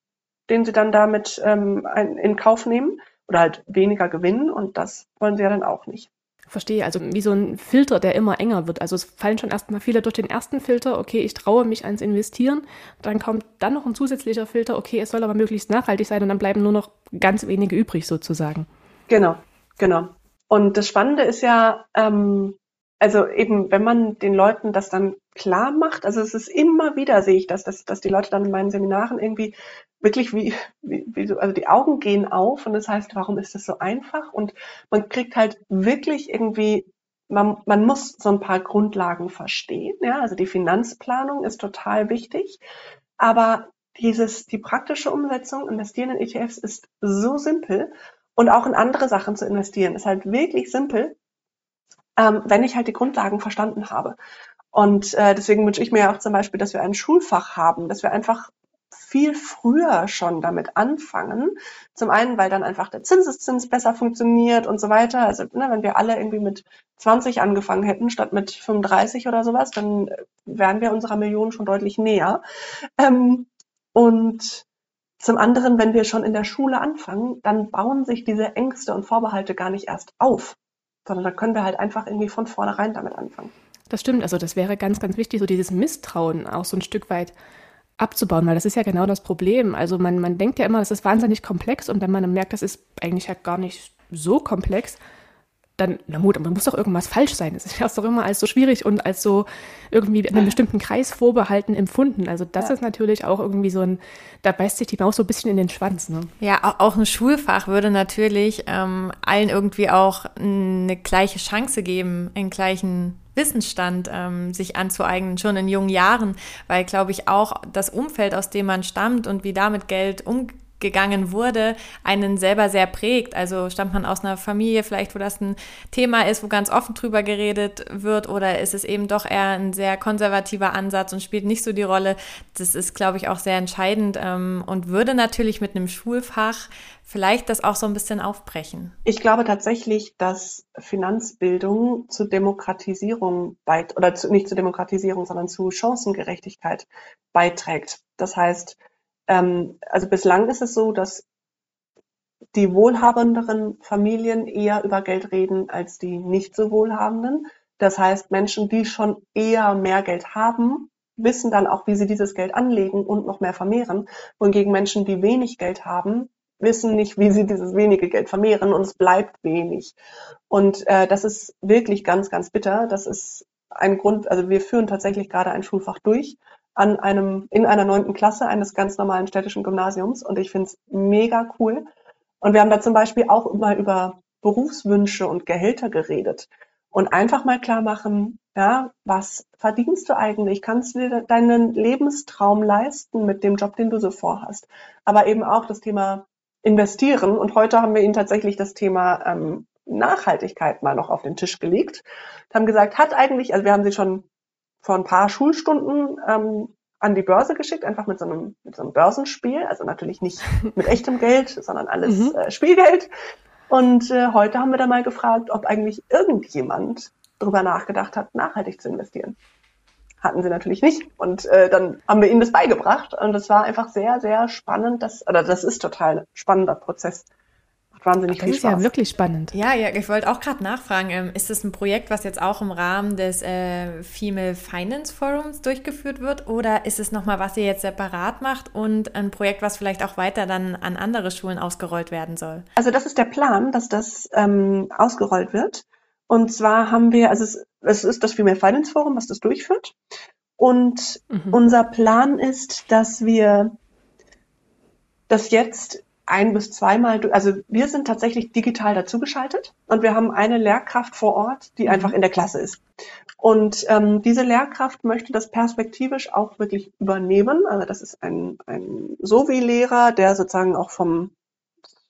den sie dann damit ähm, in Kauf nehmen oder halt weniger gewinnen und das wollen sie ja dann auch nicht. Verstehe, also wie so ein Filter, der immer enger wird. Also es fallen schon erstmal viele durch den ersten Filter, okay, ich traue mich ans Investieren. Dann kommt dann noch ein zusätzlicher Filter, okay, es soll aber möglichst nachhaltig sein und dann bleiben nur noch ganz wenige übrig sozusagen. Genau, genau. Und das Spannende ist ja, ähm, also eben, wenn man den Leuten das dann klar macht, also es ist immer wieder, sehe ich das, dass, dass die Leute dann in meinen Seminaren irgendwie wirklich wie, wie, wie so, also die Augen gehen auf und das heißt, warum ist das so einfach? Und man kriegt halt wirklich irgendwie, man, man muss so ein paar Grundlagen verstehen, ja, also die Finanzplanung ist total wichtig, aber dieses, die praktische Umsetzung, investieren in ETFs ist so simpel und auch in andere Sachen zu investieren ist halt wirklich simpel ähm, wenn ich halt die Grundlagen verstanden habe. Und äh, deswegen wünsche ich mir auch zum Beispiel, dass wir ein Schulfach haben, dass wir einfach viel früher schon damit anfangen. Zum einen, weil dann einfach der Zinseszins besser funktioniert und so weiter. Also ne, wenn wir alle irgendwie mit 20 angefangen hätten statt mit 35 oder sowas, dann wären wir unserer Million schon deutlich näher. Ähm, und zum anderen, wenn wir schon in der Schule anfangen, dann bauen sich diese Ängste und Vorbehalte gar nicht erst auf sondern da können wir halt einfach irgendwie von vornherein damit anfangen. Das stimmt, also das wäre ganz, ganz wichtig, so dieses Misstrauen auch so ein Stück weit abzubauen, weil das ist ja genau das Problem. Also man, man denkt ja immer, das ist wahnsinnig komplex und wenn man merkt, das ist eigentlich ja gar nicht so komplex, dann, na Mut, man muss doch irgendwas falsch sein. Das ist ja doch immer als so schwierig und als so irgendwie einem bestimmten Kreis vorbehalten empfunden. Also das ja. ist natürlich auch irgendwie so ein, da beißt sich die Maus so ein bisschen in den Schwanz. Ne? Ja, auch ein Schulfach würde natürlich ähm, allen irgendwie auch eine gleiche Chance geben, einen gleichen Wissensstand ähm, sich anzueignen, schon in jungen Jahren, weil, glaube ich, auch das Umfeld, aus dem man stammt und wie damit Geld umgeht, gegangen wurde, einen selber sehr prägt. Also stammt man aus einer Familie vielleicht, wo das ein Thema ist, wo ganz offen drüber geredet wird oder ist es eben doch eher ein sehr konservativer Ansatz und spielt nicht so die Rolle. Das ist, glaube ich, auch sehr entscheidend ähm, und würde natürlich mit einem Schulfach vielleicht das auch so ein bisschen aufbrechen. Ich glaube tatsächlich, dass Finanzbildung zur Demokratisierung beit oder zu, nicht zur Demokratisierung, sondern zu Chancengerechtigkeit beiträgt. Das heißt, ähm, also bislang ist es so, dass die wohlhabenderen Familien eher über Geld reden als die nicht so wohlhabenden. Das heißt, Menschen, die schon eher mehr Geld haben, wissen dann auch, wie sie dieses Geld anlegen und noch mehr vermehren. Wohingegen Menschen, die wenig Geld haben, wissen nicht, wie sie dieses wenige Geld vermehren und es bleibt wenig. Und äh, das ist wirklich ganz, ganz bitter. Das ist ein Grund, also wir führen tatsächlich gerade ein Schulfach durch, an einem, in einer neunten Klasse eines ganz normalen städtischen Gymnasiums und ich finde es mega cool. Und wir haben da zum Beispiel auch mal über Berufswünsche und Gehälter geredet und einfach mal klar machen, ja, was verdienst du eigentlich? Kannst du dir deinen Lebenstraum leisten mit dem Job, den du so vorhast? Aber eben auch das Thema investieren. Und heute haben wir ihnen tatsächlich das Thema ähm, Nachhaltigkeit mal noch auf den Tisch gelegt. Haben gesagt, hat eigentlich, also wir haben sie schon vor ein paar Schulstunden ähm, an die Börse geschickt, einfach mit so einem, mit so einem Börsenspiel, also natürlich nicht [laughs] mit echtem Geld, sondern alles mhm. äh, Spielgeld. Und äh, heute haben wir da mal gefragt, ob eigentlich irgendjemand darüber nachgedacht hat, nachhaltig zu investieren. Hatten sie natürlich nicht. Und äh, dann haben wir ihnen das beigebracht. Und das war einfach sehr, sehr spannend. Das, oder das ist total ein spannender Prozess wahnsinnig das viel Spaß. ist ja wirklich spannend. Ja, ja ich wollte auch gerade nachfragen, ähm, ist es ein Projekt, was jetzt auch im Rahmen des äh, Female Finance Forums durchgeführt wird oder ist es nochmal, was ihr jetzt separat macht und ein Projekt, was vielleicht auch weiter dann an andere Schulen ausgerollt werden soll? Also das ist der Plan, dass das ähm, ausgerollt wird. Und zwar haben wir, also es, es ist das Female Finance Forum, was das durchführt. Und mhm. unser Plan ist, dass wir das jetzt ein bis zweimal, also wir sind tatsächlich digital dazugeschaltet und wir haben eine Lehrkraft vor Ort, die mhm. einfach in der Klasse ist. Und ähm, diese Lehrkraft möchte das perspektivisch auch wirklich übernehmen. Also das ist ein, ein Sovi-Lehrer, der sozusagen auch vom,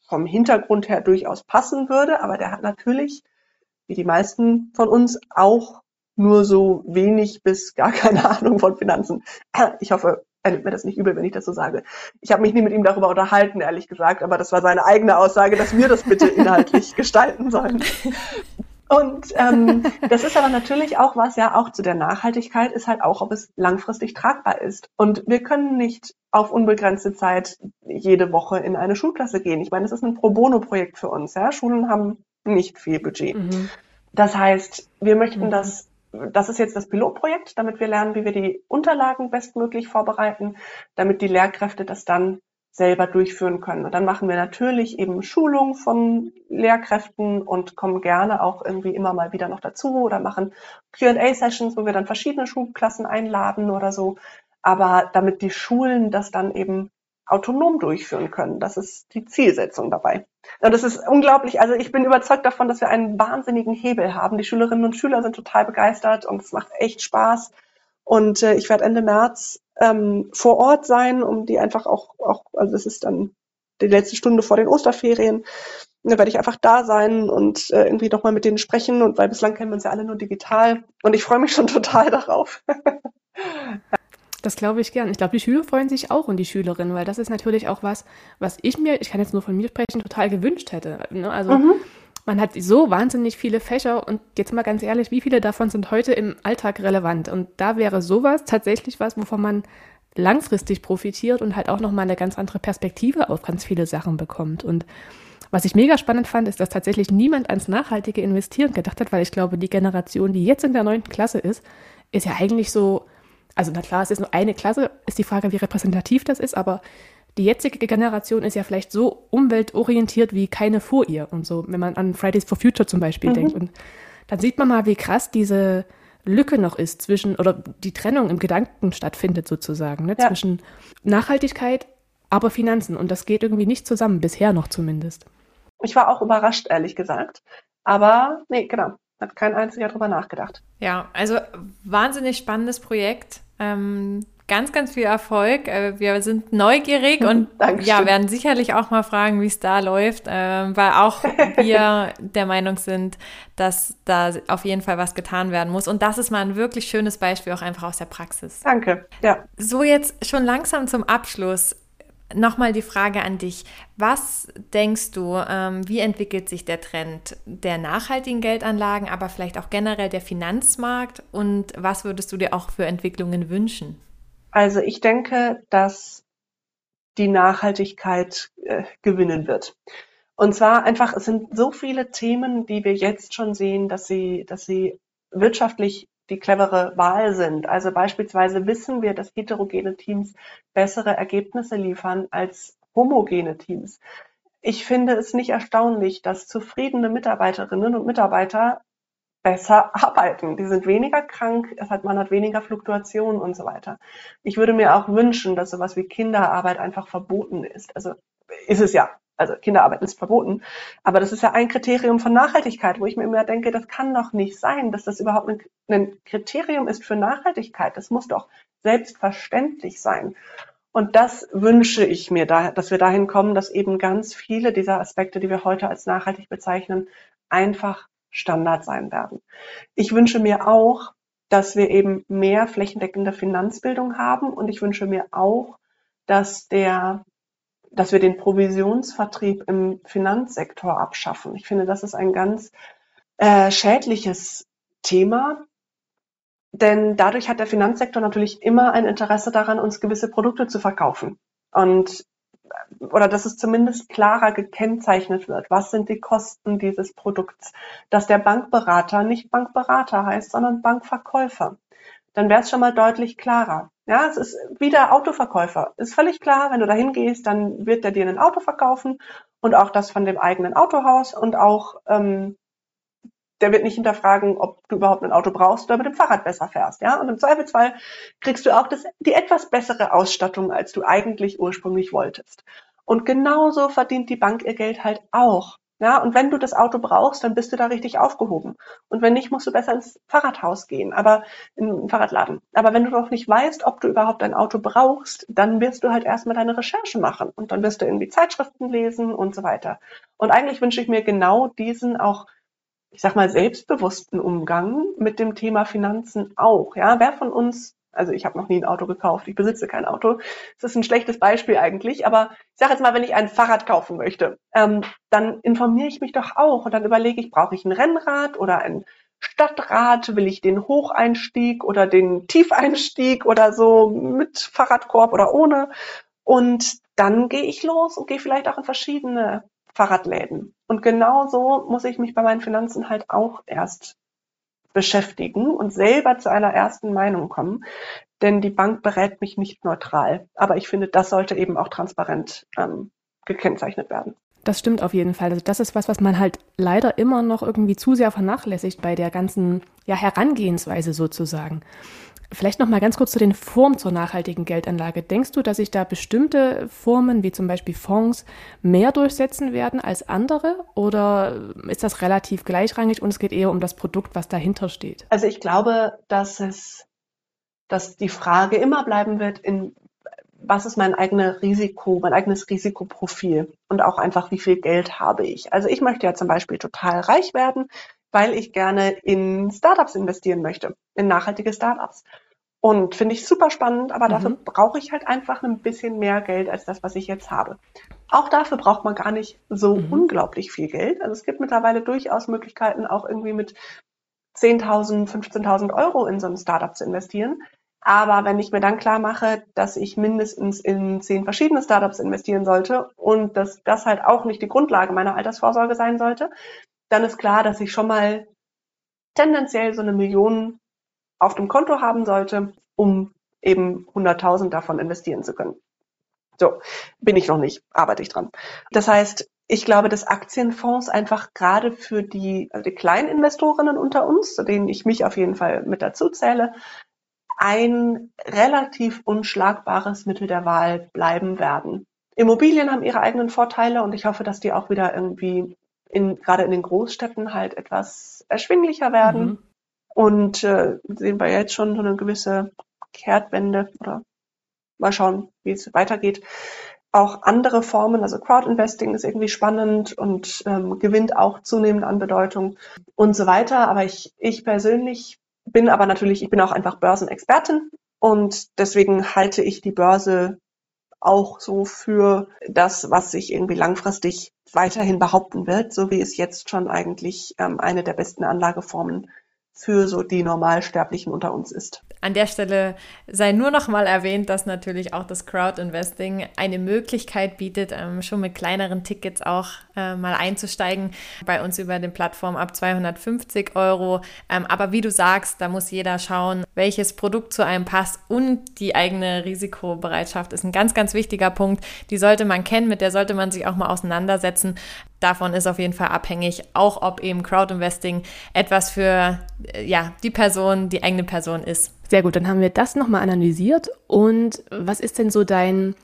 vom Hintergrund her durchaus passen würde, aber der hat natürlich, wie die meisten von uns, auch nur so wenig bis gar keine [laughs] Ahnung von Finanzen. Ich hoffe, er nimmt mir das nicht übel, wenn ich das so sage. Ich habe mich nie mit ihm darüber unterhalten, ehrlich gesagt, aber das war seine eigene Aussage, dass wir das bitte [laughs] inhaltlich gestalten sollen. Und ähm, das ist aber natürlich auch was, ja, auch zu der Nachhaltigkeit ist halt auch, ob es langfristig tragbar ist. Und wir können nicht auf unbegrenzte Zeit jede Woche in eine Schulklasse gehen. Ich meine, es ist ein Pro Bono-Projekt für uns. Ja? Schulen haben nicht viel Budget. Mhm. Das heißt, wir möchten mhm. das das ist jetzt das Pilotprojekt, damit wir lernen, wie wir die Unterlagen bestmöglich vorbereiten, damit die Lehrkräfte das dann selber durchführen können. Und dann machen wir natürlich eben Schulung von Lehrkräften und kommen gerne auch irgendwie immer mal wieder noch dazu oder machen Q&A-Sessions, wo wir dann verschiedene Schulklassen einladen oder so. Aber damit die Schulen das dann eben autonom durchführen können. Das ist die Zielsetzung dabei. Und das ist unglaublich. Also ich bin überzeugt davon, dass wir einen wahnsinnigen Hebel haben. Die Schülerinnen und Schüler sind total begeistert und es macht echt Spaß. Und äh, ich werde Ende März ähm, vor Ort sein, um die einfach auch, auch, also das ist dann die letzte Stunde vor den Osterferien. Da werde ich einfach da sein und äh, irgendwie nochmal mit denen sprechen. Und weil bislang kennen wir uns ja alle nur digital. Und ich freue mich schon [laughs] total darauf. Das glaube ich gern. Ich glaube, die Schüler freuen sich auch und die Schülerinnen, weil das ist natürlich auch was, was ich mir, ich kann jetzt nur von mir sprechen, total gewünscht hätte. Ne? Also mhm. man hat so wahnsinnig viele Fächer und jetzt mal ganz ehrlich, wie viele davon sind heute im Alltag relevant? Und da wäre sowas tatsächlich was, wovon man langfristig profitiert und halt auch nochmal eine ganz andere Perspektive auf ganz viele Sachen bekommt. Und was ich mega spannend fand, ist, dass tatsächlich niemand ans nachhaltige Investieren gedacht hat, weil ich glaube, die Generation, die jetzt in der neunten Klasse ist, ist ja eigentlich so also na klar, es ist nur eine Klasse, ist die Frage, wie repräsentativ das ist, aber die jetzige Generation ist ja vielleicht so umweltorientiert wie keine vor ihr und so, wenn man an Fridays for Future zum Beispiel mhm. denkt. Und dann sieht man mal, wie krass diese Lücke noch ist zwischen, oder die Trennung im Gedanken stattfindet sozusagen, ne, ja. zwischen Nachhaltigkeit, aber Finanzen. Und das geht irgendwie nicht zusammen, bisher noch zumindest. Ich war auch überrascht, ehrlich gesagt. Aber nee, genau. Hat kein einziger drüber nachgedacht. Ja, also wahnsinnig spannendes Projekt. Ähm, ganz, ganz viel Erfolg. Äh, wir sind neugierig und [laughs] ja, werden sicherlich auch mal fragen, wie es da läuft, äh, weil auch [laughs] wir der Meinung sind, dass da auf jeden Fall was getan werden muss. Und das ist mal ein wirklich schönes Beispiel auch einfach aus der Praxis. Danke. Ja. So jetzt schon langsam zum Abschluss. Nochmal die Frage an dich. Was denkst du, ähm, wie entwickelt sich der Trend der nachhaltigen Geldanlagen, aber vielleicht auch generell der Finanzmarkt? Und was würdest du dir auch für Entwicklungen wünschen? Also ich denke, dass die Nachhaltigkeit äh, gewinnen wird. Und zwar einfach, es sind so viele Themen, die wir jetzt schon sehen, dass sie, dass sie wirtschaftlich die clevere Wahl sind. Also beispielsweise wissen wir, dass heterogene Teams bessere Ergebnisse liefern als homogene Teams. Ich finde es nicht erstaunlich, dass zufriedene Mitarbeiterinnen und Mitarbeiter besser [laughs] arbeiten. Die sind weniger krank, es hat, man hat weniger Fluktuationen und so weiter. Ich würde mir auch wünschen, dass sowas wie Kinderarbeit einfach verboten ist. Also ist es ja also Kinderarbeit ist verboten. Aber das ist ja ein Kriterium von Nachhaltigkeit, wo ich mir immer denke, das kann doch nicht sein, dass das überhaupt ein, ein Kriterium ist für Nachhaltigkeit. Das muss doch selbstverständlich sein. Und das wünsche ich mir, da, dass wir dahin kommen, dass eben ganz viele dieser Aspekte, die wir heute als nachhaltig bezeichnen, einfach Standard sein werden. Ich wünsche mir auch, dass wir eben mehr flächendeckende Finanzbildung haben und ich wünsche mir auch, dass der dass wir den Provisionsvertrieb im Finanzsektor abschaffen. Ich finde, das ist ein ganz äh, schädliches Thema, denn dadurch hat der Finanzsektor natürlich immer ein Interesse daran, uns gewisse Produkte zu verkaufen. Und oder dass es zumindest klarer gekennzeichnet wird. Was sind die Kosten dieses Produkts? Dass der Bankberater nicht Bankberater heißt, sondern Bankverkäufer. Dann wäre es schon mal deutlich klarer. Ja, es ist wie der Autoverkäufer. Ist völlig klar, wenn du dahin gehst, dann wird er dir ein Auto verkaufen und auch das von dem eigenen Autohaus und auch ähm, der wird nicht hinterfragen, ob du überhaupt ein Auto brauchst oder mit dem Fahrrad besser fährst. Ja, und im Zweifelsfall kriegst du auch das, die etwas bessere Ausstattung, als du eigentlich ursprünglich wolltest. Und genauso verdient die Bank ihr Geld halt auch. Ja, und wenn du das Auto brauchst, dann bist du da richtig aufgehoben. Und wenn nicht, musst du besser ins Fahrradhaus gehen, aber in den Fahrradladen. Aber wenn du noch nicht weißt, ob du überhaupt ein Auto brauchst, dann wirst du halt erstmal deine Recherche machen und dann wirst du irgendwie Zeitschriften lesen und so weiter. Und eigentlich wünsche ich mir genau diesen auch, ich sag mal, selbstbewussten Umgang mit dem Thema Finanzen auch. Ja, wer von uns also ich habe noch nie ein Auto gekauft, ich besitze kein Auto. Das ist ein schlechtes Beispiel eigentlich, aber ich sage jetzt mal, wenn ich ein Fahrrad kaufen möchte, ähm, dann informiere ich mich doch auch und dann überlege ich, brauche ich ein Rennrad oder ein Stadtrad, will ich den Hocheinstieg oder den Tiefeinstieg oder so mit Fahrradkorb oder ohne. Und dann gehe ich los und gehe vielleicht auch in verschiedene Fahrradläden. Und genau so muss ich mich bei meinen Finanzen halt auch erst beschäftigen und selber zu einer ersten Meinung kommen. Denn die Bank berät mich nicht neutral. Aber ich finde, das sollte eben auch transparent ähm, gekennzeichnet werden. Das stimmt auf jeden Fall. Also das ist was, was man halt leider immer noch irgendwie zu sehr vernachlässigt bei der ganzen ja, Herangehensweise sozusagen. Vielleicht noch mal ganz kurz zu den Formen zur nachhaltigen Geldanlage. Denkst du, dass sich da bestimmte Formen, wie zum Beispiel Fonds, mehr durchsetzen werden als andere? Oder ist das relativ gleichrangig und es geht eher um das Produkt, was dahinter steht? Also ich glaube, dass es, dass die Frage immer bleiben wird, in was ist mein eigenes Risiko, mein eigenes Risikoprofil und auch einfach, wie viel Geld habe ich. Also ich möchte ja zum Beispiel total reich werden weil ich gerne in Startups investieren möchte, in nachhaltige Startups. Und finde ich super spannend, aber mhm. dafür brauche ich halt einfach ein bisschen mehr Geld als das, was ich jetzt habe. Auch dafür braucht man gar nicht so mhm. unglaublich viel Geld. Also es gibt mittlerweile durchaus Möglichkeiten, auch irgendwie mit 10.000, 15.000 Euro in so ein Startup zu investieren. Aber wenn ich mir dann klar mache, dass ich mindestens in zehn verschiedene Startups investieren sollte und dass das halt auch nicht die Grundlage meiner Altersvorsorge sein sollte, dann ist klar, dass ich schon mal tendenziell so eine Million auf dem Konto haben sollte, um eben 100.000 davon investieren zu können. So, bin ich noch nicht, arbeite ich dran. Das heißt, ich glaube, dass Aktienfonds einfach gerade für die, also die kleinen Investorinnen unter uns, zu denen ich mich auf jeden Fall mit dazu zähle, ein relativ unschlagbares Mittel der Wahl bleiben werden. Immobilien haben ihre eigenen Vorteile und ich hoffe, dass die auch wieder irgendwie in, gerade in den Großstädten halt etwas erschwinglicher werden. Mhm. Und äh, sehen wir jetzt schon so eine gewisse Kehrtwende oder mal schauen, wie es weitergeht. Auch andere Formen, also Crowdinvesting ist irgendwie spannend und ähm, gewinnt auch zunehmend an Bedeutung und so weiter. Aber ich, ich persönlich bin aber natürlich, ich bin auch einfach Börsenexpertin und deswegen halte ich die Börse auch so für das, was sich irgendwie langfristig weiterhin behaupten wird, so wie es jetzt schon eigentlich ähm, eine der besten Anlageformen für so die Normalsterblichen unter uns ist. An der Stelle sei nur noch mal erwähnt, dass natürlich auch das Crowd-Investing eine Möglichkeit bietet, ähm, schon mit kleineren Tickets auch äh, mal einzusteigen. Bei uns über den Plattform ab 250 Euro. Ähm, aber wie du sagst, da muss jeder schauen, welches Produkt zu einem passt und die eigene Risikobereitschaft ist ein ganz, ganz wichtiger Punkt. Die sollte man kennen, mit der sollte man sich auch mal auseinandersetzen davon ist auf jeden Fall abhängig, auch ob eben Crowdinvesting etwas für äh, ja, die Person, die eigene Person ist. Sehr gut, dann haben wir das nochmal analysiert. Und was ist denn so dein,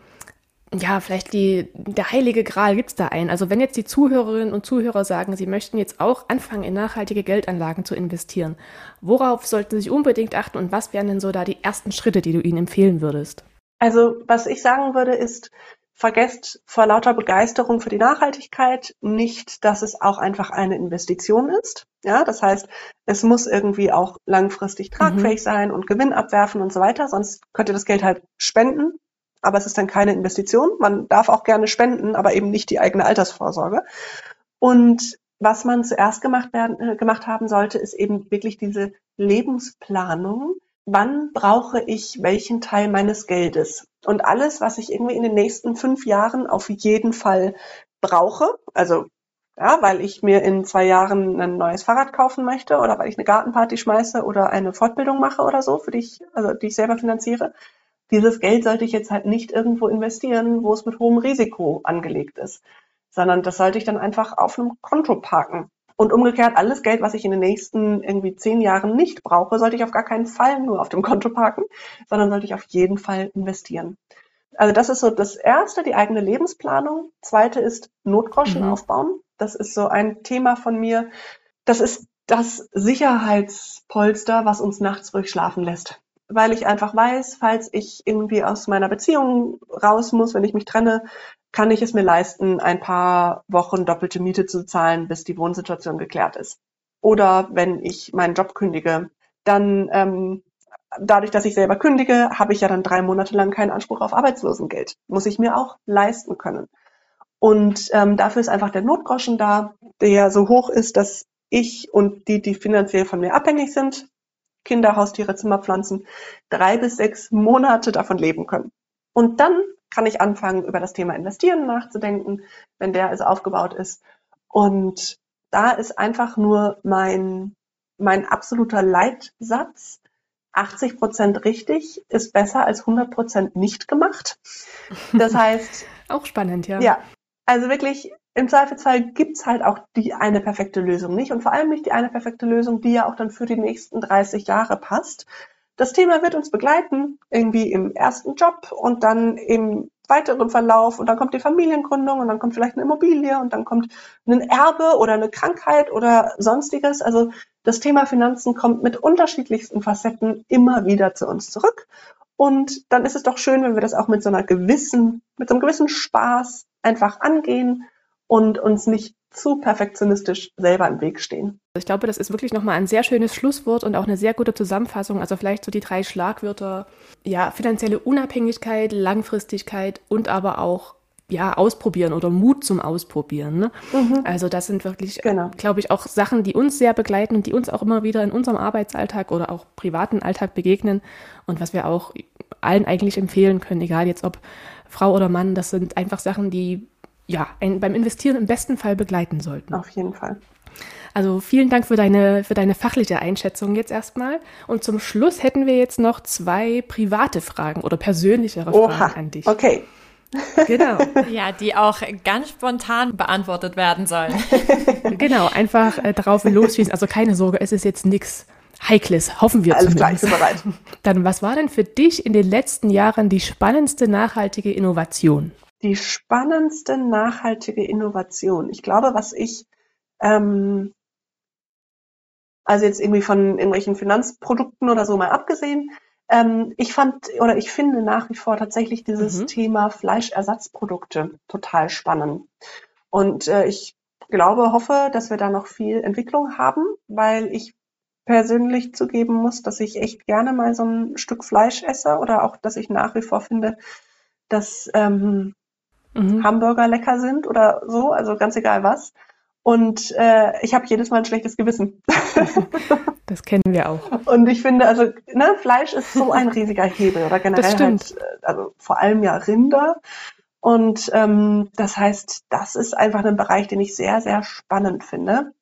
ja, vielleicht die, der heilige Gral, gibt es da einen? Also wenn jetzt die Zuhörerinnen und Zuhörer sagen, sie möchten jetzt auch anfangen, in nachhaltige Geldanlagen zu investieren, worauf sollten sie sich unbedingt achten und was wären denn so da die ersten Schritte, die du ihnen empfehlen würdest? Also was ich sagen würde, ist, vergesst vor lauter Begeisterung für die Nachhaltigkeit nicht, dass es auch einfach eine Investition ist. Ja, das heißt, es muss irgendwie auch langfristig mhm. tragfähig mhm. sein und Gewinn abwerfen und so weiter. Sonst könnt ihr das Geld halt spenden. Aber es ist dann keine Investition. Man darf auch gerne spenden, aber eben nicht die eigene Altersvorsorge. Und was man zuerst gemacht werden, äh, gemacht haben sollte, ist eben wirklich diese Lebensplanung wann brauche ich welchen Teil meines Geldes? Und alles, was ich irgendwie in den nächsten fünf Jahren auf jeden Fall brauche, also ja, weil ich mir in zwei Jahren ein neues Fahrrad kaufen möchte oder weil ich eine Gartenparty schmeiße oder eine Fortbildung mache oder so, für die ich, also die ich selber finanziere. Dieses Geld sollte ich jetzt halt nicht irgendwo investieren, wo es mit hohem Risiko angelegt ist, sondern das sollte ich dann einfach auf einem Konto parken. Und umgekehrt, alles Geld, was ich in den nächsten irgendwie zehn Jahren nicht brauche, sollte ich auf gar keinen Fall nur auf dem Konto parken, sondern sollte ich auf jeden Fall investieren. Also das ist so das Erste, die eigene Lebensplanung. Zweite ist Notgroschen mhm. aufbauen. Das ist so ein Thema von mir. Das ist das Sicherheitspolster, was uns nachts ruhig schlafen lässt. Weil ich einfach weiß, falls ich irgendwie aus meiner Beziehung raus muss, wenn ich mich trenne, kann ich es mir leisten, ein paar Wochen doppelte Miete zu zahlen, bis die Wohnsituation geklärt ist. Oder wenn ich meinen Job kündige, dann ähm, dadurch, dass ich selber kündige, habe ich ja dann drei Monate lang keinen Anspruch auf Arbeitslosengeld. Muss ich mir auch leisten können. Und ähm, dafür ist einfach der Notgroschen da, der so hoch ist, dass ich und die, die finanziell von mir abhängig sind, Kinder, Haustiere, Zimmerpflanzen, drei bis sechs Monate davon leben können. Und dann kann ich anfangen, über das Thema Investieren nachzudenken, wenn der also aufgebaut ist. Und da ist einfach nur mein, mein absoluter Leitsatz. 80 Prozent richtig ist besser als 100 Prozent nicht gemacht. Das heißt. [laughs] auch spannend, ja. Ja. Also wirklich, im Zweifelsfall gibt's halt auch die eine perfekte Lösung nicht und vor allem nicht die eine perfekte Lösung, die ja auch dann für die nächsten 30 Jahre passt, das Thema wird uns begleiten, irgendwie im ersten Job und dann im weiteren Verlauf und dann kommt die Familiengründung und dann kommt vielleicht eine Immobilie und dann kommt ein Erbe oder eine Krankheit oder sonstiges. Also das Thema Finanzen kommt mit unterschiedlichsten Facetten immer wieder zu uns zurück. Und dann ist es doch schön, wenn wir das auch mit so einer gewissen, mit so einem gewissen Spaß einfach angehen und uns nicht zu perfektionistisch selber im Weg stehen. Ich glaube, das ist wirklich nochmal ein sehr schönes Schlusswort und auch eine sehr gute Zusammenfassung. Also vielleicht so die drei Schlagwörter, ja, finanzielle Unabhängigkeit, Langfristigkeit und aber auch ja, ausprobieren oder Mut zum Ausprobieren. Ne? Mhm. Also das sind wirklich, genau. glaube ich, auch Sachen, die uns sehr begleiten und die uns auch immer wieder in unserem Arbeitsalltag oder auch privaten Alltag begegnen und was wir auch allen eigentlich empfehlen können, egal jetzt ob Frau oder Mann, das sind einfach Sachen, die ja, ein, beim Investieren im besten Fall begleiten sollten. Auf jeden Fall. Also vielen Dank für deine, für deine fachliche Einschätzung jetzt erstmal. Und zum Schluss hätten wir jetzt noch zwei private Fragen oder persönlichere Oha, Fragen an dich. Okay. [laughs] Genau. [laughs] ja, die auch ganz spontan beantwortet werden sollen. [laughs] genau, einfach äh, drauf losschießen. Also keine Sorge, es ist jetzt nichts Heikles, hoffen wir Alles zumindest. Alles bereit. Dann, was war denn für dich in den letzten Jahren die spannendste nachhaltige Innovation? Die spannendste nachhaltige Innovation. Ich glaube, was ich, ähm, also jetzt irgendwie von irgendwelchen Finanzprodukten oder so mal abgesehen, ähm, ich fand oder ich finde nach wie vor tatsächlich dieses mhm. Thema Fleischersatzprodukte total spannend. Und äh, ich glaube, hoffe, dass wir da noch viel Entwicklung haben, weil ich persönlich zugeben muss, dass ich echt gerne mal so ein Stück Fleisch esse oder auch, dass ich nach wie vor finde, dass ähm, mhm. Hamburger lecker sind oder so, also ganz egal was. Und äh, ich habe jedes Mal ein schlechtes Gewissen. [laughs] Das kennen wir auch. Und ich finde, also ne, Fleisch ist so ein riesiger Hebel oder generell. Halt, äh, also vor allem ja Rinder. Und ähm, das heißt, das ist einfach ein Bereich, den ich sehr, sehr spannend finde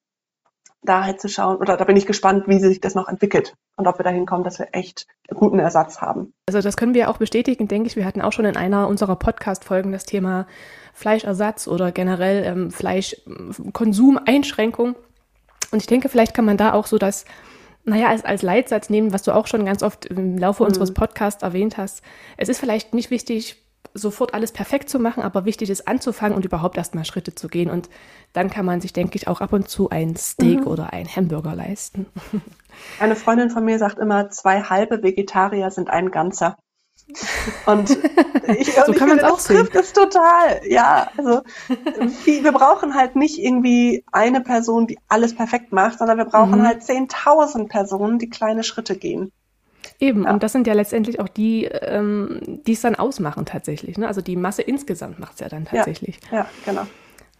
da halt zu schauen, oder da bin ich gespannt, wie sich das noch entwickelt und ob wir dahin kommen, dass wir echt guten Ersatz haben. Also das können wir auch bestätigen, denke ich. Wir hatten auch schon in einer unserer Podcast-Folgen das Thema Fleischersatz oder generell ähm, Fleischkonsumeinschränkung. Und ich denke, vielleicht kann man da auch so das, naja, als, als Leitsatz nehmen, was du auch schon ganz oft im Laufe mhm. unseres Podcasts erwähnt hast. Es ist vielleicht nicht wichtig, sofort alles perfekt zu machen, aber wichtig ist anzufangen und überhaupt erstmal Schritte zu gehen. Und dann kann man sich, denke ich, auch ab und zu ein Steak mhm. oder ein Hamburger leisten. [laughs] Eine Freundin von mir sagt immer, zwei halbe Vegetarier sind ein ganzer. Und ich, [laughs] so und kann man es auch trifft es total. Ja, also wir brauchen halt nicht irgendwie eine Person, die alles perfekt macht, sondern wir brauchen mhm. halt 10.000 Personen, die kleine Schritte gehen. Eben, ja. und das sind ja letztendlich auch die, ähm, die es dann ausmachen tatsächlich. Ne? Also die Masse insgesamt macht es ja dann tatsächlich. Ja, ja, genau.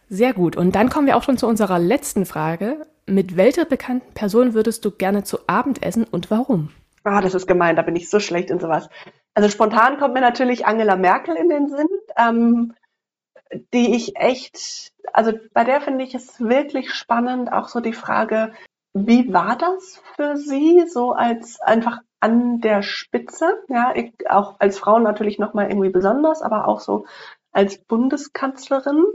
Sehr gut. Und dann kommen wir auch schon zu unserer letzten Frage. Mit welcher bekannten Person würdest du gerne zu Abend essen und warum? Ah, das ist gemein, da bin ich so schlecht in sowas. Also spontan kommt mir natürlich Angela Merkel in den Sinn, ähm, die ich echt, also bei der finde ich es wirklich spannend, auch so die Frage, wie war das für Sie, so als einfach an der Spitze, ja, ich, auch als Frau natürlich nochmal irgendwie besonders, aber auch so als Bundeskanzlerin.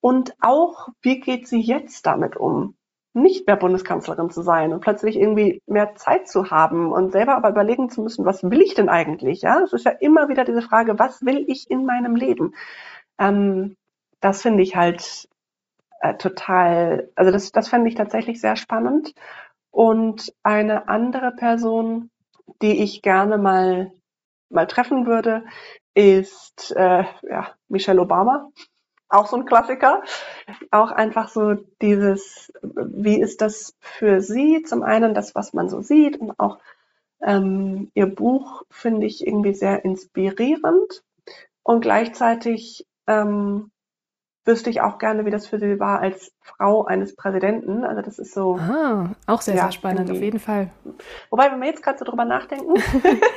Und auch, wie geht sie jetzt damit um, nicht mehr Bundeskanzlerin zu sein und plötzlich irgendwie mehr Zeit zu haben und selber aber überlegen zu müssen, was will ich denn eigentlich? Ja, es ist ja immer wieder diese Frage, was will ich in meinem Leben? Ähm, das finde ich halt äh, total, also das, das fände ich tatsächlich sehr spannend. Und eine andere Person, die ich gerne mal, mal treffen würde, ist äh, ja, Michelle Obama. Auch so ein Klassiker. Auch einfach so dieses, wie ist das für sie? Zum einen das, was man so sieht und auch ähm, ihr Buch finde ich irgendwie sehr inspirierend und gleichzeitig ähm, wüsste ich auch gerne, wie das für sie war als Frau eines Präsidenten. Also das ist so. Ah, auch sehr, ja, sehr spannend, auf jeden Fall. Wobei, wenn wir jetzt gerade so drüber nachdenken, [laughs]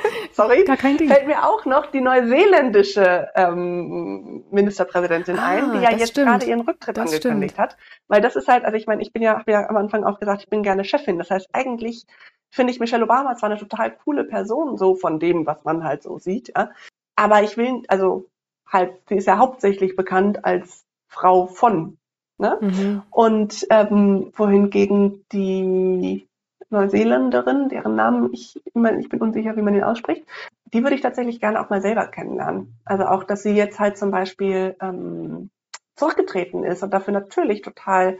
[laughs] sorry, Gar kein Ding. fällt mir auch noch die neuseeländische ähm, Ministerpräsidentin ah, ein, die ja jetzt stimmt. gerade ihren Rücktritt das angekündigt stimmt. hat. Weil das ist halt, also ich meine, ich bin ja, habe ja am Anfang auch gesagt, ich bin gerne Chefin. Das heißt, eigentlich finde ich Michelle Obama zwar eine total coole Person, so von dem, was man halt so sieht, ja. Aber ich will, also halt, sie ist ja hauptsächlich bekannt als Frau von. Ne? Mhm. Und ähm, wohingegen die Neuseeländerin, deren Namen ich immer, ich bin unsicher, wie man ihn ausspricht, die würde ich tatsächlich gerne auch mal selber kennenlernen. Also auch, dass sie jetzt halt zum Beispiel ähm, zurückgetreten ist und dafür natürlich total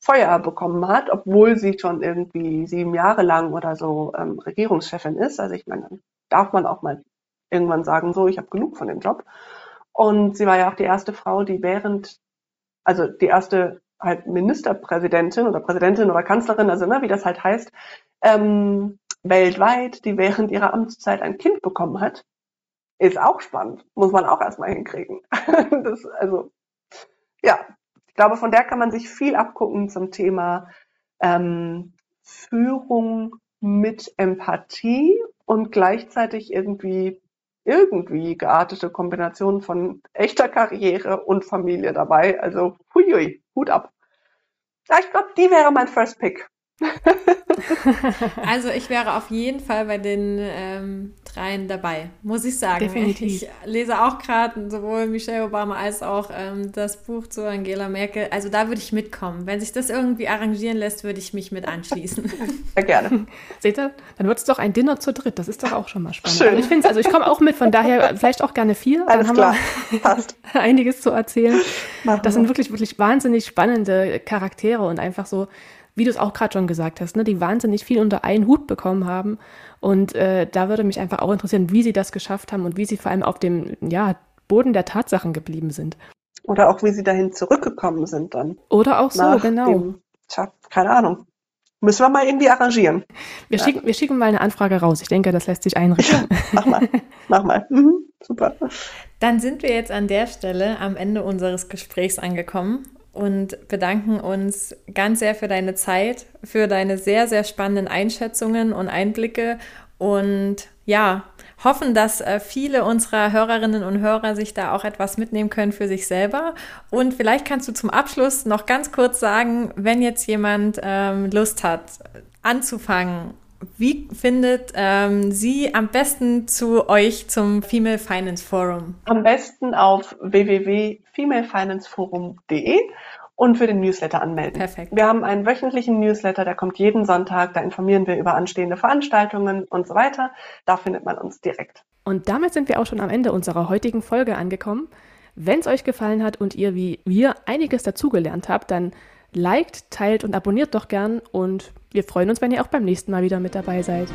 Feuer bekommen hat, obwohl sie schon irgendwie sieben Jahre lang oder so ähm, Regierungschefin ist. Also ich meine, dann darf man auch mal irgendwann sagen, so, ich habe genug von dem Job. Und sie war ja auch die erste Frau, die während, also die erste halt Ministerpräsidentin oder Präsidentin oder Kanzlerin, also ne, wie das halt heißt, ähm, weltweit, die während ihrer Amtszeit ein Kind bekommen hat. Ist auch spannend, muss man auch erstmal hinkriegen. [laughs] das, also, ja, ich glaube, von der kann man sich viel abgucken zum Thema ähm, Führung mit Empathie und gleichzeitig irgendwie irgendwie geartete Kombination von echter Karriere und Familie dabei. Also huiui, Hut ab. Ja, ich glaube, die wäre mein First Pick. [laughs] also ich wäre auf jeden Fall bei den ähm, dreien dabei, muss ich sagen. Definitiv. Ich lese auch gerade sowohl Michelle Obama als auch ähm, das Buch zu Angela Merkel. Also da würde ich mitkommen. Wenn sich das irgendwie arrangieren lässt, würde ich mich mit anschließen. [laughs] Sehr gerne. Seht ihr? Dann wird es doch ein Dinner zu dritt. Das ist doch auch schon mal spannend. Schön. Also ich finde also ich komme auch mit, von daher vielleicht auch gerne vier. Alles Dann klar. haben Passt. wir [laughs] einiges zu erzählen. Machen Das wir. sind wirklich, wirklich wahnsinnig spannende Charaktere und einfach so, wie du es auch gerade schon gesagt hast, ne, die wahnsinnig viel unter einen Hut bekommen haben. Und äh, da würde mich einfach auch interessieren, wie sie das geschafft haben und wie sie vor allem auf dem ja, Boden der Tatsachen geblieben sind. Oder auch, wie sie dahin zurückgekommen sind dann. Oder auch so, genau. Dem, tja, keine Ahnung. Müssen wir mal irgendwie arrangieren. Wir, schicken, wir schicken mal eine Anfrage raus. Ich denke, das lässt sich einrichten. Mach mal. Mach mal. Mhm, super. Dann sind wir jetzt an der Stelle am Ende unseres Gesprächs angekommen und bedanken uns ganz sehr für deine Zeit, für deine sehr, sehr spannenden Einschätzungen und Einblicke und ja, hoffen, dass äh, viele unserer Hörerinnen und Hörer sich da auch etwas mitnehmen können für sich selber. Und vielleicht kannst du zum Abschluss noch ganz kurz sagen, wenn jetzt jemand ähm, Lust hat, anzufangen, wie findet ähm, sie am besten zu euch zum Female Finance Forum? Am besten auf www.femalefinanceforum.de und für den Newsletter anmelden. Perfekt. Wir haben einen wöchentlichen Newsletter, der kommt jeden Sonntag, da informieren wir über anstehende Veranstaltungen und so weiter. Da findet man uns direkt. Und damit sind wir auch schon am Ende unserer heutigen Folge angekommen. Wenn es euch gefallen hat und ihr wie wir einiges dazugelernt habt, dann liked, teilt und abonniert doch gern und wir freuen uns, wenn ihr auch beim nächsten Mal wieder mit dabei seid.